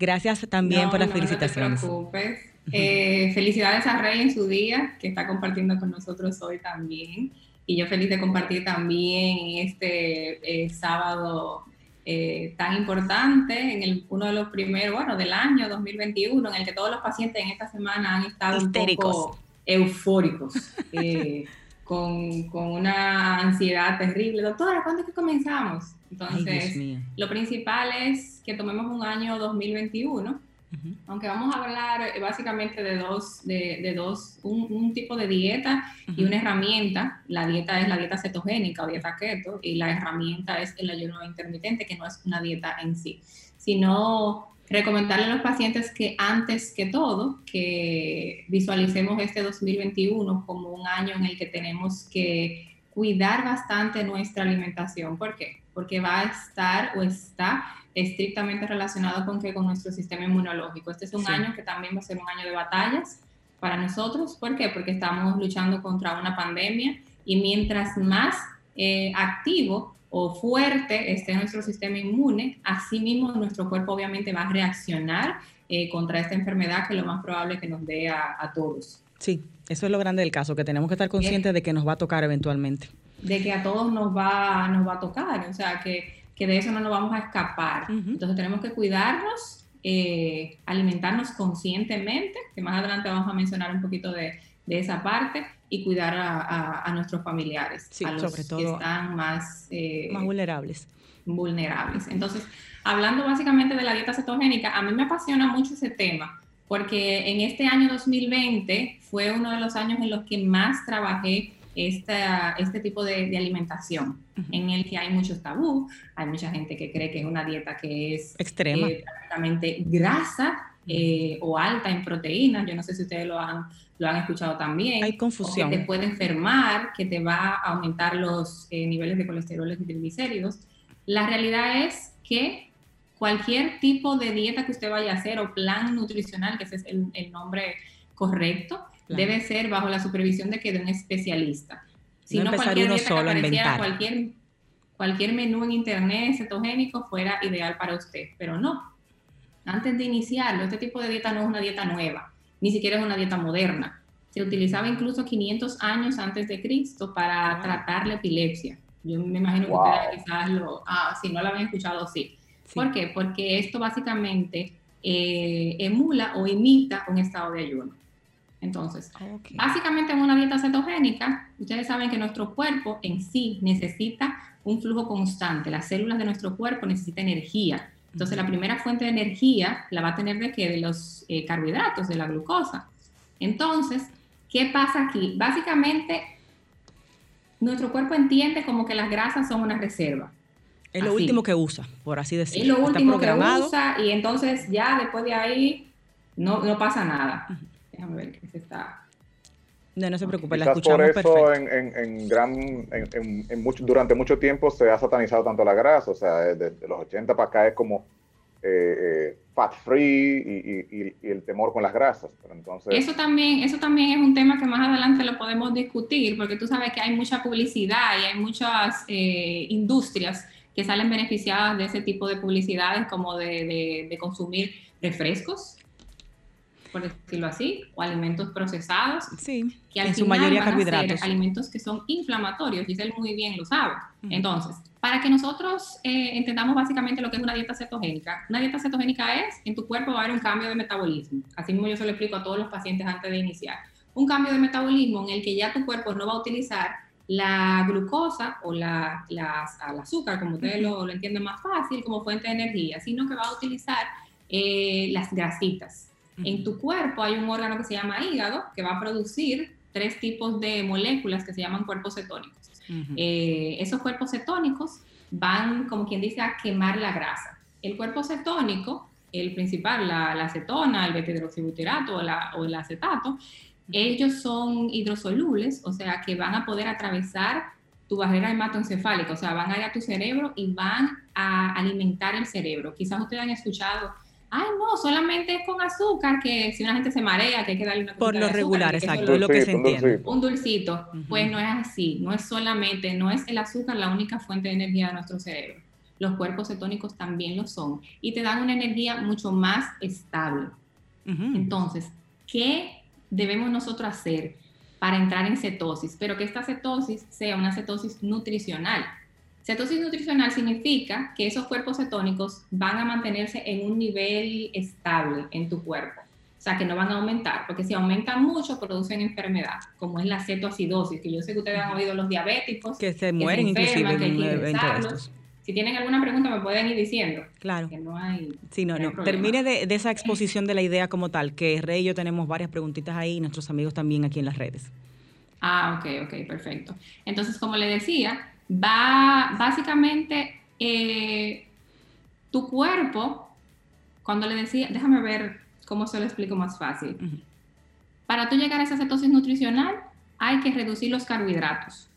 Gracias también No, por las no, felicitaciones. No te preocupes. Eh, felicidades a Rey en su día, que está compartiendo con nosotros hoy también. Y yo feliz de compartir también este eh, sábado eh, tan importante, en el, uno de los primeros, bueno, del año 2021, en el que todos los pacientes en esta semana han estado Histéricos. un poco eufóricos, eh, <laughs> con, con una ansiedad terrible. Doctora, ¿cuándo es que comenzamos? Entonces, lo principal es que tomemos un año 2021, Aunque vamos a hablar eh, básicamente de dos, de, de dos un, un tipo de dieta y una herramienta. La dieta es la dieta cetogénica o dieta keto y la herramienta es el ayuno intermitente, que no es una dieta en sí, sino recomendarle a los pacientes que antes que todo, que visualicemos este 2021 como un año en el que tenemos que cuidar bastante nuestra alimentación. ¿Por qué? Porque va a estar o está estrictamente relacionado con que con nuestro sistema inmunológico. Este es un año que también va a ser un año de batallas para nosotros. ¿Por qué? Porque estamos luchando contra una pandemia y mientras más eh, activo o fuerte esté nuestro sistema inmune, así mismo nuestro cuerpo obviamente va a reaccionar eh, contra esta enfermedad que lo más probable es que nos dé a, todos. Sí, eso es lo grande del caso, que tenemos que estar conscientes de que nos va a tocar eventualmente. De que a todos nos va, nos va a tocar, o sea, que, que de eso no nos vamos a escapar. Entonces tenemos que cuidarnos, eh, alimentarnos conscientemente, que más adelante vamos a mencionar un poquito de, de esa parte, y cuidar a, a, nuestros familiares, a los sobre todo que están más, eh, más vulnerables. Vulnerables. Entonces, hablando básicamente de la dieta cetogénica, a mí me apasiona mucho ese tema, porque en este año 2020 fue uno de los años en los que más trabajé esta, este tipo de, alimentación, en el que hay muchos tabú, hay mucha gente que cree que es una dieta que es extrema, eh, prácticamente grasa eh, o alta en proteínas, yo no sé si ustedes lo han, lo han escuchado también. Hay confusión. que te puede enfermar, que te va a aumentar los eh, niveles de colesterol y triglicéridos. La realidad es que cualquier tipo de dieta que usted vaya a hacer o plan nutricional, que ese es el, nombre correcto, debe ser bajo la supervisión de que de un especialista. Si no, cualquier dieta solo que cualquier, cualquier menú en internet cetogénico fuera ideal para usted, pero no. Antes de iniciarlo, este tipo de dieta no es una dieta nueva, ni siquiera es una dieta moderna. Se utilizaba incluso 500 años antes de Cristo para tratar la epilepsia. Yo me imagino que ustedes quizás lo, ah, si no lo habían escuchado, sí. ¿Por qué? Porque esto básicamente eh, emula o imita un estado de ayuno. Entonces, básicamente en una dieta cetogénica, ustedes saben que nuestro cuerpo en sí necesita un flujo constante. Las células de nuestro cuerpo necesitan energía. Entonces, la primera fuente de energía la va a tener de qué? De los eh, carbohidratos, de la glucosa. Entonces, ¿qué pasa aquí? Básicamente, nuestro cuerpo entiende como que las grasas son una reserva. Es lo último que usa, por así decirlo. Es lo último que usa y entonces ya después de ahí no, no pasa nada. Déjame ver qué se está... No, no se preocupe, la escuchamos por eso en, en, gran, en, mucho, durante mucho tiempo se ha satanizado tanto la grasa, o sea, desde los 80 para acá es como eh, eh, fat free y, y, el temor con las grasas. Pero entonces... Eso también, eso también es un tema que más adelante lo podemos discutir, porque tú sabes que hay mucha publicidad y hay muchas eh, industrias que salen beneficiadas de ese tipo de publicidades, como de, consumir refrescos, por decirlo así, o alimentos procesados, sí, que al en su mayoría carbohidratos. alimentos que son inflamatorios, y él muy bien lo sabe. Entonces, para que nosotros eh, entendamos básicamente lo que es una dieta cetogénica, una dieta cetogénica es, en tu cuerpo va a haber un cambio de metabolismo. Así mismo yo se lo explico a todos los pacientes antes de iniciar. Un cambio de metabolismo en el que ya tu cuerpo no va a utilizar la glucosa o la, al azúcar, como ustedes lo, lo, entienden más fácil, como fuente de energía, sino que va a utilizar eh, las grasitas. En tu cuerpo hay un órgano que se llama hígado que va a producir tres tipos de moléculas que se llaman cuerpos cetónicos. Eh, esos cuerpos cetónicos van, como quien dice, a quemar la grasa. El cuerpo cetónico, el principal, la, acetona, el beta-hidroxibutirato o, o el acetato, ellos son hidrosolubles, o sea que van a poder atravesar tu barrera hematoencefálica, o sea, van a ir a tu cerebro y van a alimentar el cerebro. Quizás ustedes han escuchado, ay, no, solamente es con azúcar, que si una gente se marea, que hay que darle una Por lo regular, exacto, es lo que se entiende. Un dulcito, pues no es así, no es solamente, no es el azúcar la única fuente de energía de nuestro cerebro. Los cuerpos cetónicos también lo son y te dan una energía mucho más estable. Entonces, ¿qué debemos nosotros hacer para entrar en cetosis, pero que esta cetosis sea una cetosis nutricional. Cetosis nutricional significa que esos cuerpos cetónicos van a mantenerse en un nivel estable en tu cuerpo. O sea, que no van a aumentar, porque si aumentan mucho producen enfermedad, como es la cetoacidosis, que yo sé que ustedes han oído los diabéticos. Que se mueren inclusive en un evento de estos. Si tienen alguna pregunta me pueden ir diciendo. Claro. Que no hay. Sí, no, no. Termine de, esa exposición de la idea como tal, que Rey y yo tenemos varias preguntitas ahí y nuestros amigos también aquí en las redes. Ah, ok, ok, perfecto. Entonces, como le decía, va básicamente eh, tu cuerpo, cuando le decía, déjame ver cómo se lo explico más fácil. Para tú llegar a esa cetosis nutricional, hay que reducir los carbohidratos.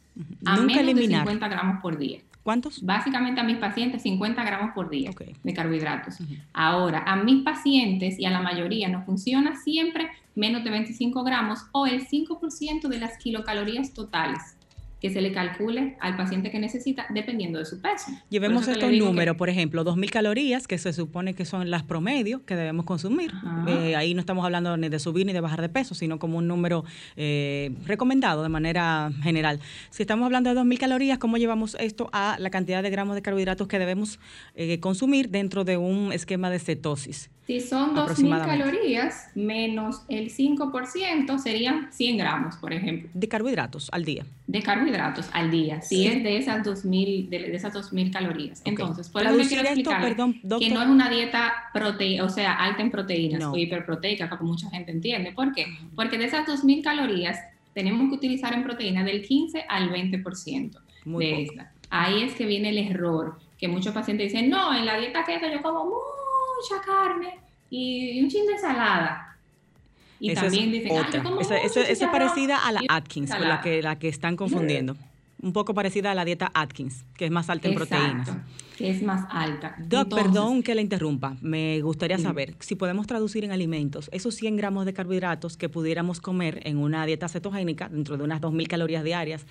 A Nunca menos eliminar. de 50 gramos por día. ¿Cuántos? Básicamente a mis pacientes 50 gramos por día de carbohidratos. Ahora, a mis pacientes y a la mayoría nos funciona siempre menos de 25 gramos o el 5% de las kilocalorías totales que se le calcule al paciente que necesita dependiendo de su peso. Llevemos estos digo que- números, por ejemplo, 2.000 calorías, que se supone que son las promedios que debemos consumir. Eh, ahí no estamos hablando ni de subir ni de bajar de peso, sino como un número eh, recomendado de manera general. Si estamos hablando de 2.000 calorías, ¿cómo llevamos esto a la cantidad de gramos de carbohidratos que debemos eh, consumir dentro de un esquema de cetosis? Si son 2.000 Aproximadamente. calorías menos el 5% serían 100 gramos, por ejemplo. De carbohidratos al día. De carbohidratos al día, si Sí. es de esas 2.000 de, de esas 2.000 calorías. Entonces, por eso quiero explicar perdón, que no es una dieta prote o sea, alta en proteínas No. o hiperproteica, como mucha gente entiende. ¿Por qué? Porque de esas 2.000 calorías tenemos que utilizar en proteína del 15 al 20% Muy de poco. esta. Ahí es que viene el error, que muchos pacientes dicen, no, en la dieta keto yo como mucha carne y un chin de ensalada. Y Esa también es dicen, ah, otra. como Esa- mucho esa- esa es parecida a la Atkins, con la ensalada". que, la que están confundiendo. <laughs> Un poco parecida a la dieta Atkins, que es más alta en proteínas. Que es más alta. Doc, Entonces, perdón que le interrumpa. Me gustaría saber si podemos traducir en alimentos esos 100 gramos de carbohidratos que pudiéramos comer en una dieta cetogénica dentro de unas 2.000 calorías diarias.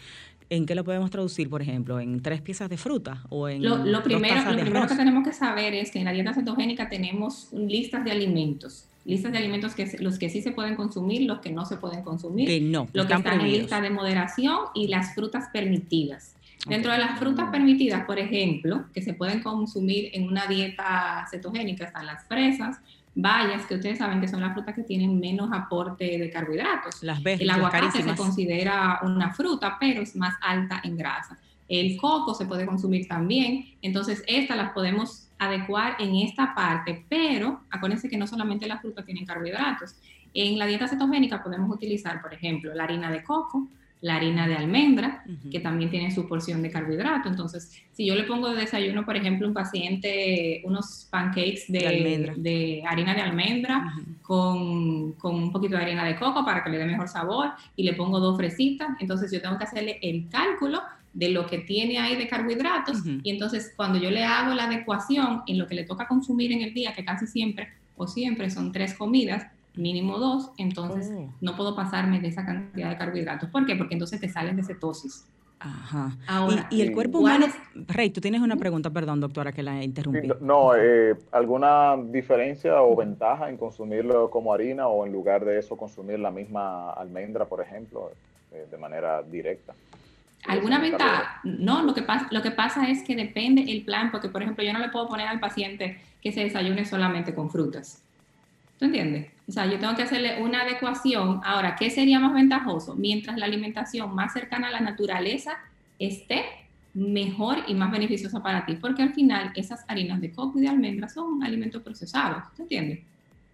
¿En qué lo podemos traducir, por ejemplo? ¿En tres piezas de fruta o en Lo, lo dos primero, tazas lo de primero arroz? que tenemos que saber es que en la dieta cetogénica tenemos listas de alimentos. Listas de alimentos que los que sí se pueden consumir, los que no se pueden consumir. Que no, Lo que están están en prohibidos. lista de moderación y las frutas permitidas. Dentro de las frutas permitidas, por ejemplo, que se pueden consumir en una dieta cetogénica, están las fresas, bayas, que ustedes saben que son las frutas que tienen menos aporte de carbohidratos. Las El aguacate se carísimas. considera una fruta, pero es más alta en grasa. El coco se puede consumir también, entonces estas las podemos adecuar en esta parte, pero acuérdense que no solamente las frutas tienen carbohidratos. En la dieta cetogénica podemos utilizar, por ejemplo, la harina de coco, la harina de almendra, que también tiene su porción de carbohidrato. Entonces, si yo le pongo de desayuno, por ejemplo, a un paciente unos pancakes de, de harina de almendra con, con un poquito de harina de coco para que le dé mejor sabor y le pongo dos fresitas, entonces yo tengo que hacerle el cálculo de lo que tiene ahí de carbohidratos y entonces cuando yo le hago la adecuación en lo que le toca consumir en el día, que casi siempre o siempre son tres comidas, mínimo dos, entonces Oh. no puedo pasarme de esa cantidad de carbohidratos. ¿Por qué? Porque entonces te sales de cetosis. Ajá. Ahora, y, y el cuerpo ¿cuál humano... Rey, tú tienes una pregunta, perdón, doctora, que la interrumpí. No, eh, ¿alguna diferencia o ventaja en consumirlo como harina o en lugar de eso consumir la misma almendra, por ejemplo, eh, de manera directa? ¿Alguna ventaja? No, lo que, pasa, lo que pasa es que depende el plan, porque por ejemplo yo no le puedo poner al paciente que se desayune solamente con frutas. ¿Tú entiendes? O sea, yo tengo que hacerle una adecuación. Ahora, ¿qué sería más ventajoso? Mientras la alimentación más cercana a la naturaleza esté mejor y más beneficiosa para ti, porque al final esas harinas de coco y de almendra son alimentos procesados, ¿tú entiendes?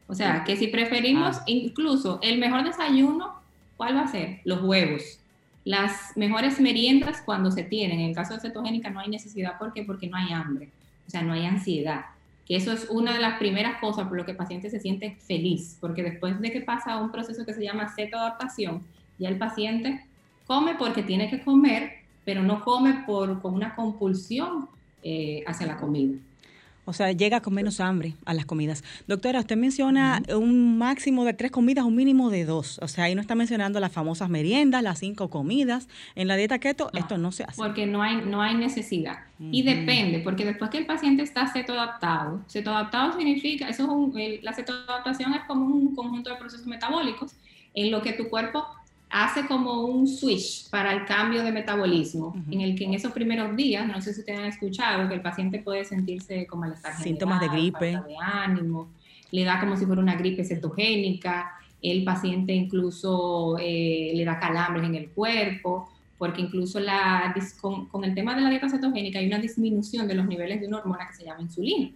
O sea, que si preferimos Ah. incluso el mejor desayuno, ¿cuál va a ser? Los huevos. Las mejores meriendas cuando se tienen. En el caso de cetogénica no hay necesidad. ¿Por qué? Porque no hay hambre. O sea, no hay ansiedad. Que eso es una de las primeras cosas por lo que el paciente se siente feliz. Porque después de que pasa un proceso que se llama cetoadaptación, ya el paciente come porque tiene que comer, pero no come por, con una compulsión eh, hacia la comida. O sea, llega con menos hambre a las comidas. Doctora, usted menciona un máximo de tres comidas, un mínimo de dos. O sea, ahí no está mencionando las famosas meriendas, las cinco comidas. En la dieta keto, esto no se hace. Porque no hay, no hay necesidad. Y depende, porque después que el paciente está cetoadaptado, cetoadaptado significa, eso es un- el- la cetoadaptación es como un conjunto de procesos metabólicos en lo que tu cuerpo hace como un switch para el cambio de metabolismo, en el que en esos primeros días, no sé si ustedes han escuchado, que el paciente puede sentirse como malestar Síntomas de gripe. falta de ánimo, le da como si fuera una gripe cetogénica, el paciente incluso eh, le da calambres en el cuerpo, porque incluso la, con, con el tema de la dieta cetogénica hay una disminución de los niveles de una hormona que se llama insulina.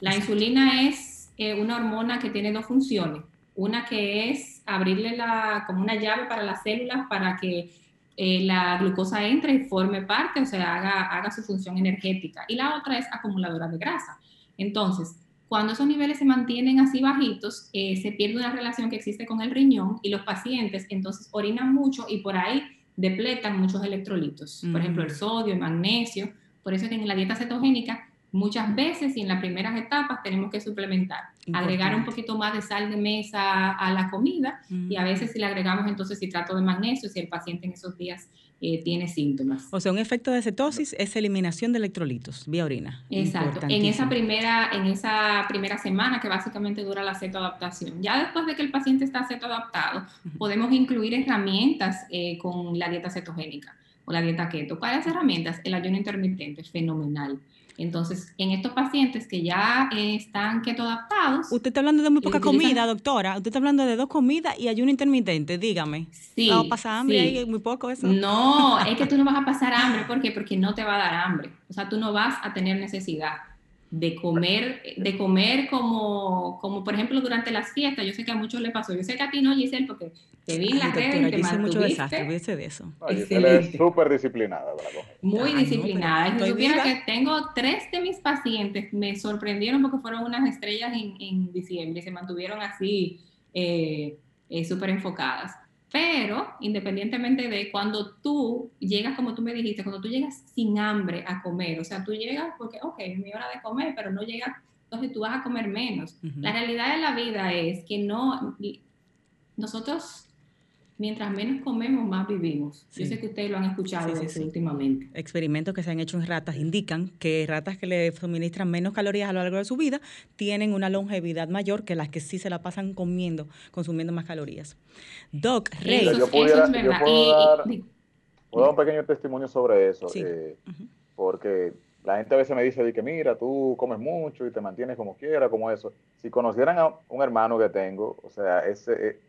La insulina es eh, una hormona que tiene dos funciones. Una que es abrirle la, como una llave para las células para que eh, la glucosa entre y forme parte, o sea, haga, haga su función energética. Y la otra es acumuladora de grasa. Entonces, cuando esos niveles se mantienen así bajitos, eh, se pierde una relación que existe con el riñón y los pacientes entonces orinan mucho y por ahí depletan muchos electrolitos, por ejemplo el sodio, el magnesio, por eso es que en la dieta cetogénica muchas veces y en las primeras etapas tenemos que suplementar, agregar un poquito más de sal de mesa a la comida y a veces si le agregamos entonces citrato de magnesio si el paciente en esos días eh, tiene síntomas. O sea, un efecto de cetosis es eliminación de electrolitos vía orina. Exacto. En esa primera, en esa primera semana que básicamente dura la cetoadaptación. Ya después de que el paciente está cetoadaptado, podemos incluir herramientas eh, con la dieta cetogénica o la dieta keto. ¿Cuáles herramientas? El ayuno intermitente, fenomenal. Entonces, en estos pacientes que ya están keto adaptados. Usted está hablando de muy poca comida, doctora. Usted está hablando de dos comidas y ayuno intermitente, dígame. Sí. ¿No pasar hambre ahí? Muy poco eso. No, es que tú no vas a pasar hambre. ¿Por qué? Porque no te va a dar hambre. O sea, tú no vas a tener necesidad de comer, de comer como, como por ejemplo durante las fiestas. Yo sé que a muchos le pasó. Yo sé que a ti no, Giselle, porque te vi en la red y te mantuviste. mucho desastre, de eso. Giselle es súper disciplinada. Muy disciplinada. y si supiera que tengo tres de mis pacientes, me sorprendieron porque fueron unas estrellas en, en diciembre y se mantuvieron así eh, eh, súper enfocadas. Pero independientemente de cuando tú llegas, como tú me dijiste, cuando tú llegas sin hambre a comer, o sea, tú llegas porque, ok, es mi hora de comer, pero no llegas, entonces tú vas a comer menos. La realidad de la vida es que no, nosotros mientras menos comemos, más vivimos. Yo sé que ustedes lo han escuchado últimamente. Experimentos que se han hecho en ratas indican que ratas que le suministran menos calorías a lo largo de su vida tienen una longevidad mayor que las que sí se la pasan comiendo, consumiendo más calorías. Doc, Rey. Eso, puedo, dar, un pequeño testimonio sobre eso, eh, porque la gente a veces me dice que mira, tú comes mucho y te mantienes como quieras, como eso. Si conocieran a un hermano que tengo, o sea, ese, eh,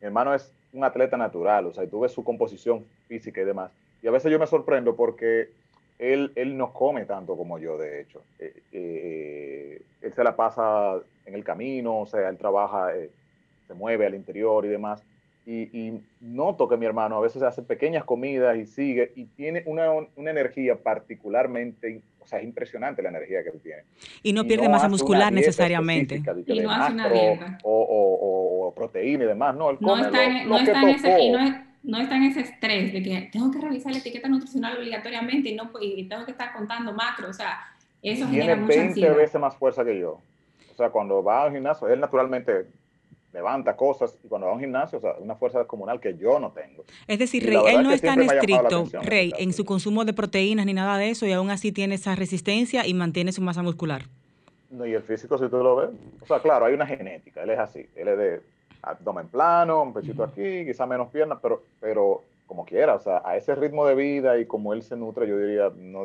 mi hermano es un atleta natural, o sea, y su composición física y demás. Y a veces yo me sorprendo porque él, él no come tanto como yo, de hecho. Eh, eh, él se la pasa en el camino, o sea, él trabaja, eh, se mueve al interior y demás. Y, noto que mi hermano a veces hace pequeñas comidas y sigue, y tiene una, una energía particularmente, o sea, es impresionante la energía que él tiene. Y no pierde masa muscular necesariamente. Y no hace una dieta. O, proteína y demás, no, él no está, en, no, está en ese, y no, está en ese estrés de que tengo que revisar la etiqueta nutricional obligatoriamente y, no, y tengo que estar contando macro, o sea, eso tiene genera mucha 20 veces más fuerza que yo. O sea, cuando va al gimnasio, él naturalmente levanta cosas y cuando va a un gimnasio, o sea, una fuerza descomunal que yo no tengo. Es decir, Rey, él no es tan estricto, Rey, en su consumo de proteínas ni nada de eso y aún así tiene esa resistencia y mantiene su masa muscular. No, y el físico, si tú lo ves, o sea, claro, hay una genética, él es así, él es de abdomen plano, un pechito aquí, quizá menos piernas, pero, pero como quiera, o sea, a ese ritmo de vida y como él se nutre, yo diría, no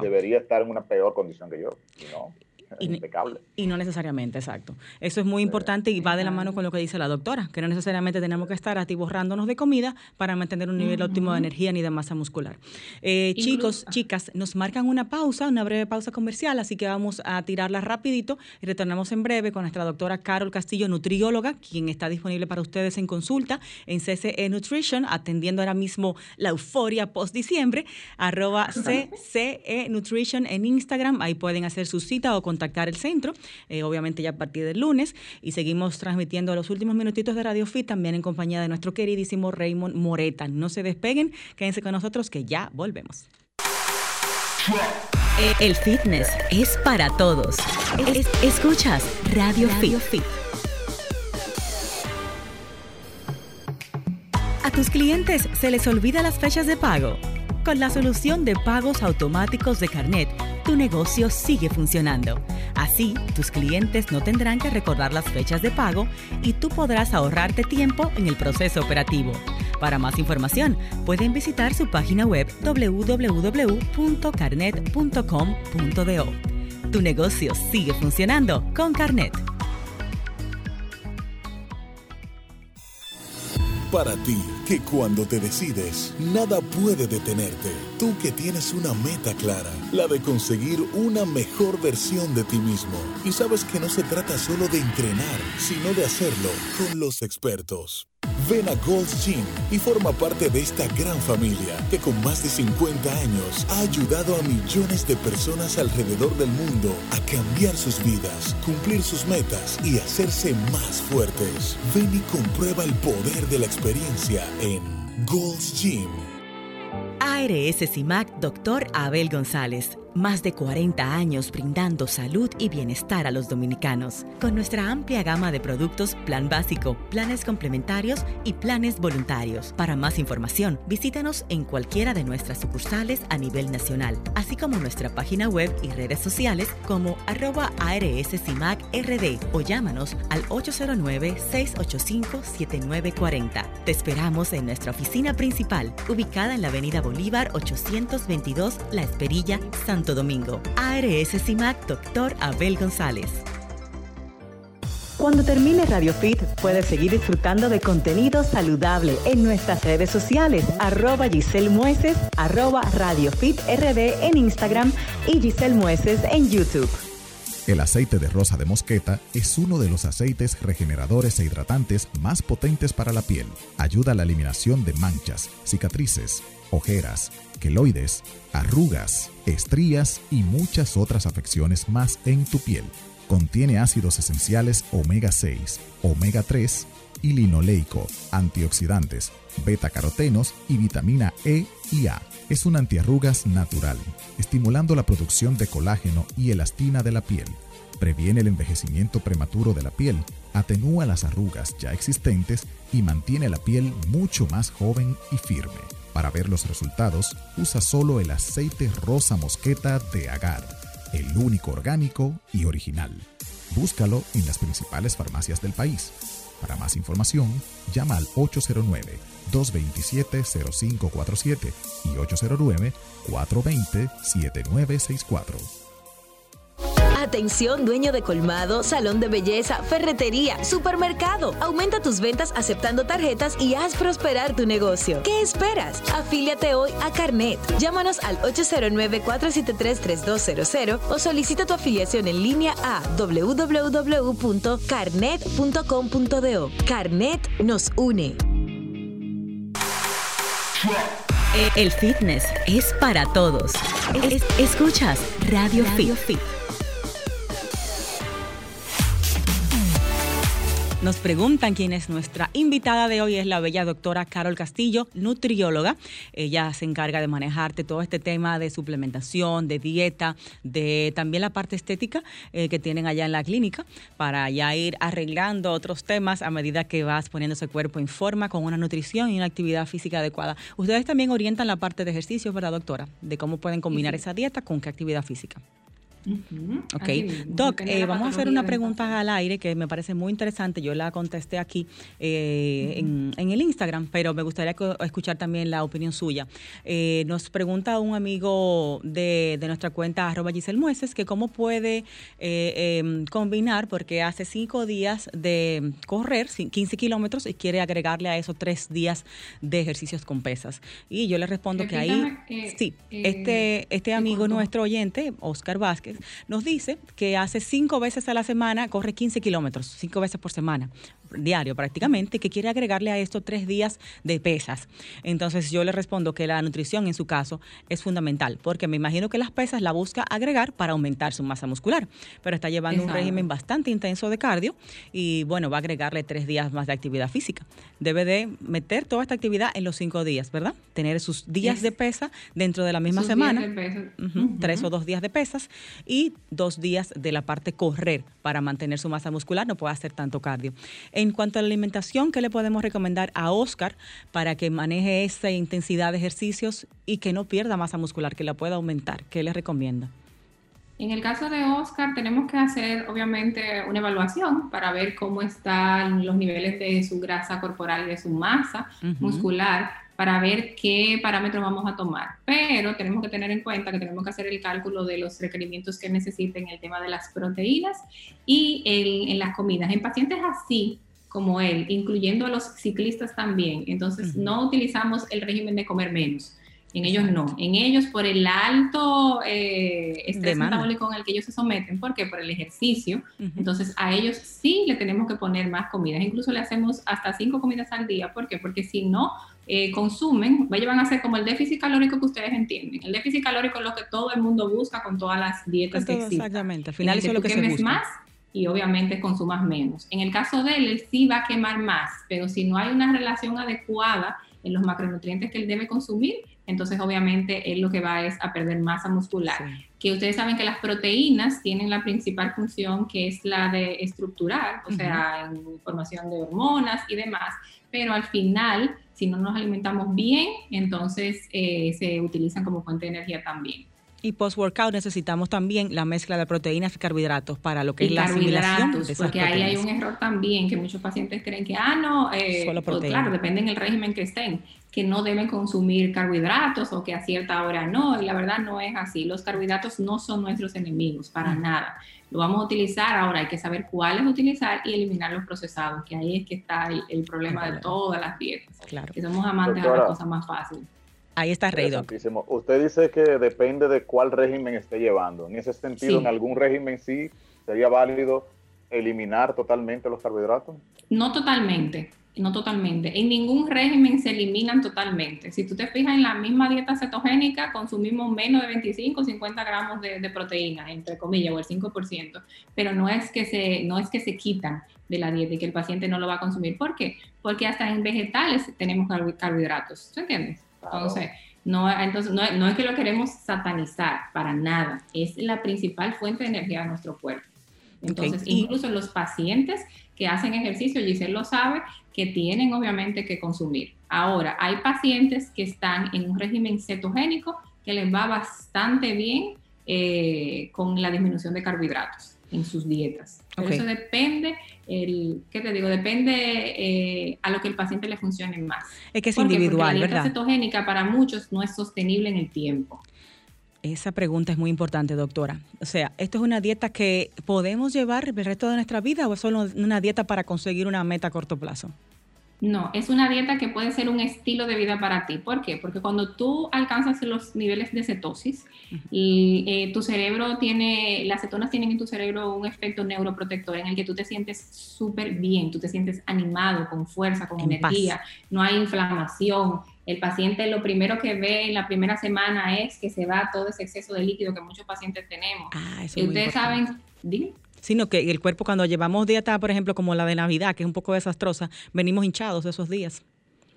debería estar en una peor condición que yo. No impecable. Y no necesariamente, exacto. Eso es muy importante y va de la mano con lo que dice la doctora, que no necesariamente tenemos que estar atiborrándonos de comida para mantener un nivel óptimo de energía ni de masa muscular. Eh, chicos, chicas, nos marcan una pausa, una breve pausa comercial, así que vamos a tirarla rapidito y retornamos en breve con nuestra doctora Carol Castillo, nutrióloga, quien está disponible para ustedes en consulta en CCE Nutrition, atendiendo ahora mismo la euforia post diciembre, arroba CCE Nutrition en Instagram, ahí pueden hacer su cita o contactar el centro, eh, obviamente ya a partir del lunes, y seguimos transmitiendo los últimos minutitos de Radio Fit también en compañía de nuestro queridísimo Raymond Moreta. No se despeguen, quédense con nosotros que ya volvemos. El fitness es para todos. escuchas Radio, Fit. ¿A tus clientes se les olvida las fechas de pago? Con la solución de pagos automáticos de Carnet, tu negocio sigue funcionando. Así, tus clientes no tendrán que recordar las fechas de pago y tú podrás ahorrarte tiempo en el proceso operativo. Para más información, pueden visitar su página web www.carnet.com.do. Tu negocio sigue funcionando con Carnet. Para ti, que cuando te decides, nada puede detenerte. Tú que tienes una meta clara, la de conseguir una mejor versión de ti mismo. Y sabes que no se trata solo de entrenar, sino de hacerlo con los expertos. Ven a Gold's Gym y forma parte de esta gran familia que con más de 50 años ha ayudado a millones de personas alrededor del mundo a cambiar sus vidas, cumplir sus metas y hacerse más fuertes. Ven y comprueba el poder de la experiencia en Gold's Gym. ARS CIMAC Dr. Abel González más de 40 años brindando salud y bienestar a los dominicanos, con nuestra amplia gama de productos Plan Básico, planes complementarios y planes voluntarios. Para más información, visítanos en cualquiera de nuestras sucursales a nivel nacional, así como nuestra página web y redes sociales como arroba RD o llámanos al 809-685-7940. Te esperamos en nuestra oficina principal, ubicada en la Avenida Bolívar 822 La Esperilla, Santo Domingo. ARS CIMAC, Dr. Abel González. Cuando termine Radio Fit, puedes seguir disfrutando de contenido saludable en nuestras redes sociales, arroba Giselle Mueces, arroba Radio Fit RD en Instagram y Giselle Mueces en YouTube. El aceite de rosa de mosqueta es uno de los aceites regeneradores e hidratantes más potentes para la piel. Ayuda a la eliminación de manchas, cicatrices, ojeras, queloides, arrugas, estrías y muchas otras afecciones más en tu piel. Contiene ácidos esenciales omega 6, omega 3 y linoleico, antioxidantes, beta-carotenos y vitamina E y A. Es un antiarrugas natural, estimulando la producción de colágeno y elastina de la piel. Previene el envejecimiento prematuro de la piel, atenúa las arrugas ya existentes y mantiene la piel mucho más joven y firme. Para ver los resultados, usa solo el aceite rosa mosqueta de agar, el único orgánico y original. Búscalo en las principales farmacias del país. Para más información, llama al 809-227-0547 y 809-420-7964. Atención, dueño de colmado, salón de belleza, ferretería, supermercado. Aumenta tus ventas aceptando tarjetas y haz prosperar tu negocio. ¿Qué esperas? Afíliate hoy a Carnet. Llámanos al 809-473-3200 o solicita tu afiliación en línea a www.carnet.com.do. Carnet nos une. El fitness es para todos. escuchas Radio, Fit. Nos preguntan quién es nuestra invitada de hoy. Es la bella doctora Carol Castillo, nutrióloga. Ella se encarga de manejarte todo este tema de suplementación, de dieta, de también la parte estética eh, que tienen allá en la clínica para ya ir arreglando otros temas a medida que vas poniendo ese cuerpo en forma con una nutrición y una actividad física adecuada. Ustedes también orientan la parte de ejercicio, ¿verdad, doctora? De cómo pueden combinar esa dieta con qué actividad física. Ok, Doc, eh, vamos a hacer una pregunta al aire que me parece muy interesante. Yo la contesté aquí eh, en, el Instagram, pero me gustaría escuchar también la opinión suya. Eh, nos pregunta un amigo de, nuestra cuenta, arroba Giselle Mueces, que cómo puede em, combinar, porque hace cinco días de correr, 15 kilómetros, y quiere agregarle a eso tres días de ejercicios con pesas. Y yo le respondo que ahí, sí, este, este amigo nuestro oyente, Oscar Vázquez, nos dice que hace cinco veces a la semana corre 15 kilómetros, cinco veces por semana diario prácticamente, que quiere agregarle a esto tres días de pesas. Entonces yo le respondo que la nutrición en su caso es fundamental, porque me imagino que las pesas la busca agregar para aumentar su masa muscular, pero está llevando un régimen bastante intenso de cardio y bueno, va a agregarle tres días más de actividad física. Debe de meter toda esta actividad en los cinco días, ¿verdad? Tener sus días de pesa dentro de la misma semana, tres o dos días de pesas y dos días de la parte correr para mantener su masa muscular, no puede hacer tanto cardio. En cuanto a la alimentación, ¿qué le podemos recomendar a Oscar para que maneje esa intensidad de ejercicios y que no pierda masa muscular, que la pueda aumentar? ¿Qué le recomienda? En el caso de Oscar, tenemos que hacer obviamente una evaluación para ver cómo están los niveles de su grasa corporal y de su masa muscular para ver qué parámetros vamos a tomar. Pero tenemos que tener en cuenta que tenemos que hacer el cálculo de los requerimientos que necesiten en el tema de las proteínas y en las comidas. En pacientes así, como él, incluyendo a los ciclistas también. Entonces, no utilizamos el régimen de comer menos. En ellos no. En ellos, por el alto eh, estrés metabólico en el que ellos se someten, porque por el ejercicio, entonces a ellos sí le tenemos que poner más comidas. Incluso le hacemos hasta cinco comidas al día. ¿Por qué? Porque si no eh, consumen, ellos van a hacer como el déficit calórico que ustedes entienden. El déficit calórico es lo que todo el mundo busca con todas las dietas que existen. Exactamente. Al final eso es lo que se busca. más y obviamente consumas menos. En el caso de él, él sí va a quemar más, pero si no hay una relación adecuada en los macronutrientes que él debe consumir, entonces obviamente él lo que va es a perder masa muscular. Que ustedes saben que las proteínas tienen la principal función que es la de estructurar, o sea, en formación de hormonas y demás, pero al final, si no nos alimentamos bien, entonces eh, se utilizan como fuente de energía también. Y post-workout necesitamos también la mezcla de proteínas y carbohidratos para lo que es la asimilación de Porque ahí hay un error también que muchos pacientes creen que, ah, no, eh, Solo pues, claro, depende del régimen que estén, que no deben consumir carbohidratos o que a cierta hora no. Y la verdad no es así. Los carbohidratos no son nuestros enemigos, para nada. Lo vamos a utilizar, ahora hay que saber cuáles utilizar y eliminar los procesados, que ahí es que está el, problema de todas las dietas. Claro. Que somos amantes de las cosas más fáciles. Ahí está Rey Usted dice que depende de cuál régimen esté llevando. En ese sentido, en algún régimen sí sería válido eliminar totalmente los carbohidratos. No totalmente, no totalmente. En ningún régimen se eliminan totalmente. Si tú te fijas en la misma dieta cetogénica, consumimos menos de 25 o 50 gramos de, de, proteína, entre comillas, o el 5%, pero no es, que se, no es que se quitan de la dieta y que el paciente no lo va a consumir. ¿Por qué? Porque hasta en vegetales tenemos carbohidratos. ¿Se entiendes? Entonces, no, entonces no, no, es que lo queremos satanizar, para nada. Es la principal fuente de energía de nuestro cuerpo. Entonces, incluso los pacientes que hacen ejercicio, Giselle lo sabe, que tienen obviamente que consumir. Ahora, hay pacientes que están en un régimen cetogénico que les va bastante bien eh, con la disminución de carbohidratos en sus dietas. Pero eso depende, el, ¿qué te digo? Depende eh, a lo que el paciente le funcione más. Es que es individual, Porque la dieta cetogénica para muchos no es sostenible en el tiempo. Esa pregunta es muy importante, doctora. O sea, ¿esto es una dieta que podemos llevar el resto de nuestra vida o es solo una dieta para conseguir una meta a corto plazo? No, es una dieta que puede ser un estilo de vida para ti. ¿Por qué? Porque cuando tú alcanzas los niveles de cetosis, y, eh, tu cerebro tiene, las cetonas tienen en tu cerebro un efecto neuroprotector en el que tú te sientes súper bien, tú te sientes animado, con fuerza, con energía, no hay inflamación. El paciente lo primero que ve en la primera semana es que se va todo ese exceso de líquido que muchos pacientes tenemos. Ah, eso y ustedes saben, ¿dime? Sino que el cuerpo cuando llevamos dieta, por ejemplo, como la de Navidad, que es un poco desastrosa, venimos hinchados esos días.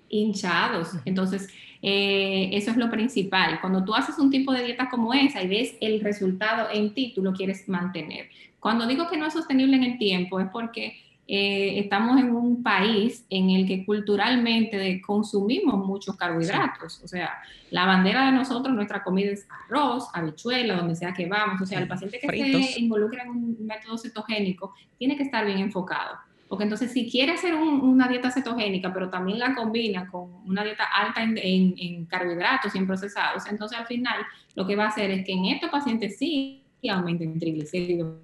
Hinchados. Entonces, eh, eso es lo principal. Cuando tú haces un tipo de dieta como esa y ves el resultado en ti, tú lo quieres mantener. Cuando digo que no es sostenible en el tiempo, es porque eh, estamos en un país en el que culturalmente consumimos muchos carbohidratos. O sea, la bandera de nosotros, nuestra comida es arroz, habichuela, donde sea que vamos. O sea, el paciente que se involucra en un método cetogénico tiene que estar bien enfocado. Porque entonces si quiere hacer una dieta cetogénica, pero también la combina con una dieta alta en, en, carbohidratos y en procesados, entonces al final lo que va a hacer es que en estos pacientes sí aumenten triglicéridos,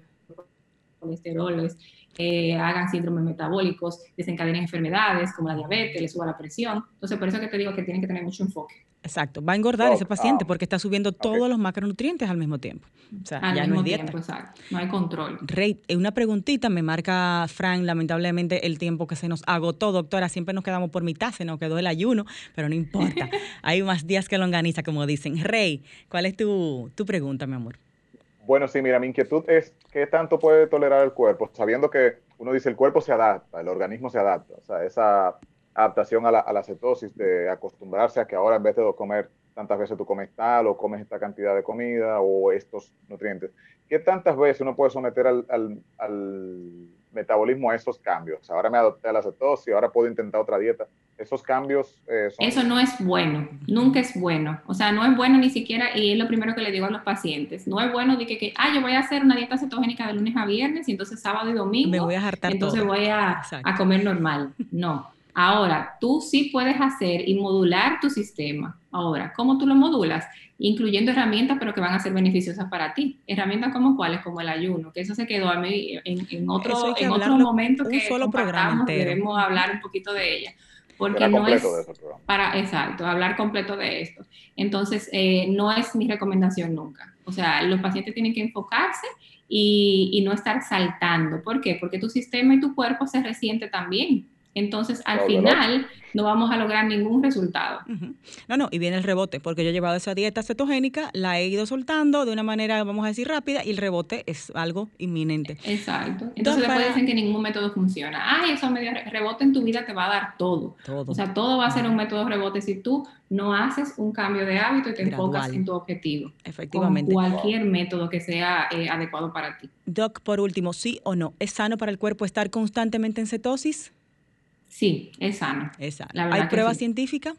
colesteroles, hagan síndromes metabólicos, desencadenen enfermedades como la diabetes, le suba la presión. Entonces, por eso que te digo que tienen que tener mucho enfoque. Exacto, va a engordar ese paciente porque está subiendo todos los macronutrientes al mismo tiempo. O sea, al ya mismo no Tiempo, exacto. No hay control. Rey, eh, una preguntita, me marca Frank, lamentablemente el tiempo que se nos agotó, doctora, siempre nos quedamos por mitad, se nos quedó el ayuno, pero no importa. <laughs> hay más días que lo organiza, como dicen. Rey, ¿cuál es tu, tu pregunta, mi amor? Bueno, sí, mira, mi inquietud es qué tanto puede tolerar el cuerpo, sabiendo que uno dice el cuerpo se adapta, el organismo se adapta, o sea, esa adaptación a la, a la cetosis, de acostumbrarse a que ahora en vez de comer tantas veces tú comes tal o comes esta cantidad de comida o estos nutrientes. ¿Qué tantas veces uno puede someter al, al metabolismo a esos cambios. Ahora me adopté a la cetosis, ahora puedo intentar otra dieta. Esos cambios eh, Eso no es bueno, nunca es bueno. O sea, no es bueno ni siquiera, y es lo primero que le digo a los pacientes, no es bueno de que, que ah, yo voy a hacer una dieta cetogénica de lunes a viernes y entonces sábado y domingo. Me voy a Entonces voy a, a comer normal. No. Ahora, tú sí puedes hacer y modular tu sistema. Ahora, ¿cómo tú lo modulas? Incluyendo herramientas, pero que van a ser beneficiosas para ti. Herramientas como cuáles, como el ayuno, que eso se quedó a mí en, otro, en otro momento que solo programa debemos hablar un poquito de ella. Porque no es para, exacto, hablar completo de esto. Entonces, eh, no es mi recomendación nunca. O sea, los pacientes tienen que enfocarse y, y no estar saltando. ¿Por qué? Porque tu sistema y tu cuerpo se resiente también entonces al final no vamos a lograr ningún resultado. No, no, y viene el rebote, porque yo he llevado esa dieta cetogénica, la he ido soltando de una manera, vamos a decir, rápida, y el rebote es algo inminente. Exacto. Entonces después dicen que ningún método funciona. Ay, eso medio rebote en tu vida te va a dar todo. todo. O sea, todo va a ser un método rebote si tú no haces un cambio de hábito y te enfocas en tu objetivo. Efectivamente. Con cualquier método que sea eh, adecuado para ti. Doc, por último, ¿sí o no? ¿Es sano para el cuerpo estar constantemente en cetosis? Sí, es sano. Es sano. ¿Hay prueba científica?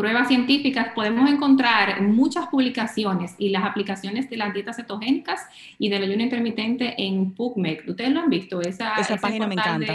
Pruebas científicas podemos encontrar muchas publicaciones y las aplicaciones de las dietas cetogénicas y del ayuno intermitente en PubMed. ¿Ustedes lo han visto? Esa, esa página me encanta.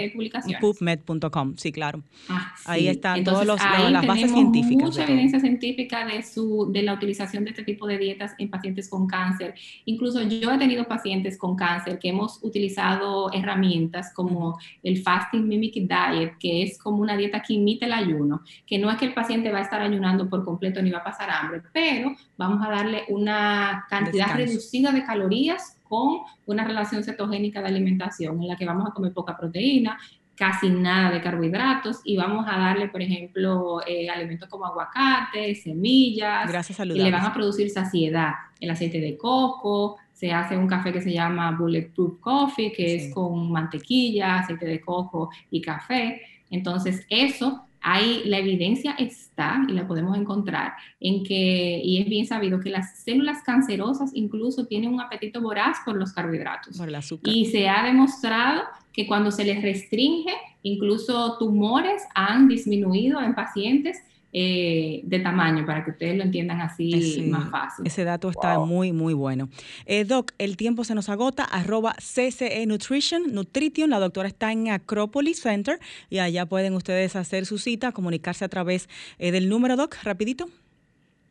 PubMed.com, sí, claro. Ah, Ahí están todas las bases científicas. Mucha evidencia científica de, su, de la utilización de este tipo de dietas en pacientes con cáncer. Incluso yo he tenido pacientes con cáncer que hemos utilizado herramientas como el Fasting Mimic Diet, que es como una dieta que imita el ayuno, que no es que el paciente va a estar ayunando por completo ni va a pasar hambre, pero vamos a darle una cantidad reducida de calorías con una relación cetogénica de alimentación en la que vamos a comer poca proteína, casi nada de carbohidratos y vamos a darle, por ejemplo, eh, alimentos como aguacate, semillas, y le van a producir saciedad. El aceite de coco, se hace un café que se llama Bulletproof Coffee, que es con mantequilla, aceite de coco y café. Entonces, eso hay, la evidencia está y la podemos encontrar en que, y es bien sabido, que las células cancerosas incluso tienen un apetito voraz por los carbohidratos. Por el azúcar. Y se ha demostrado que cuando se les restringe, incluso tumores han disminuido en pacientes eh, de tamaño, para que ustedes lo entiendan así más fácil. Ese dato está muy, muy bueno. Eh, doc, el tiempo se nos agota, arroba CCE Nutrition, Nutrition, la doctora está en Acropolis Center y allá pueden ustedes hacer su cita, comunicarse a través eh, del número, Doc, rapidito.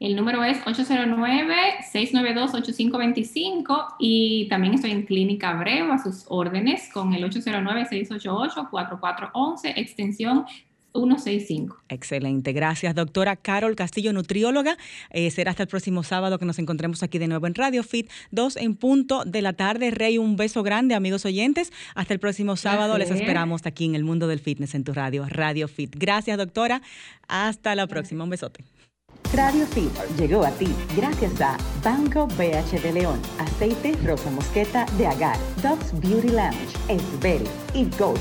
El número es 809-692-8525 y también estoy en Clínica Breve a sus órdenes con el 809-688-4411, extensión 165. Excelente, gracias doctora Carol Castillo, nutrióloga. Eh, será hasta el próximo sábado que nos encontremos aquí de nuevo en Radio Fit, 2 en punto de la tarde. Rey, un beso grande, amigos oyentes. Hasta el próximo sábado les esperamos aquí en el mundo del fitness en tu radio, Radio Fit. Gracias doctora, hasta la próxima, un besote. Radio Fit llegó a ti gracias a Banco BH de León, Aceite Rosa Mosqueta de Agar, Dogs Beauty Lounge, Esbel y Gold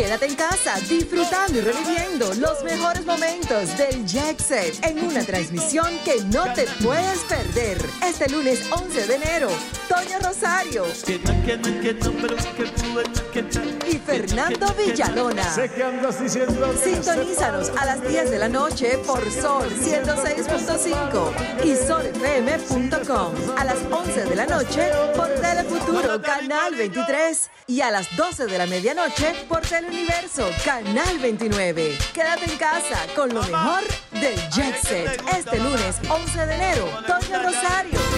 Quédate en casa disfrutando y reviviendo los mejores momentos del Jet Set en una transmisión que no te puedes perder. Este lunes 11 de enero, Toño Rosario y Fernando Villalona. Sintonízanos a las 10 de la noche por Sol 106.5 y solfm.com. A las 11 de la noche por Telefuturo Canal 23 y a las 12 de la medianoche por Universo, Canal 29. Quédate en casa con lo mejor del Jet Set. Este lunes 11 de enero, Toño Rosario.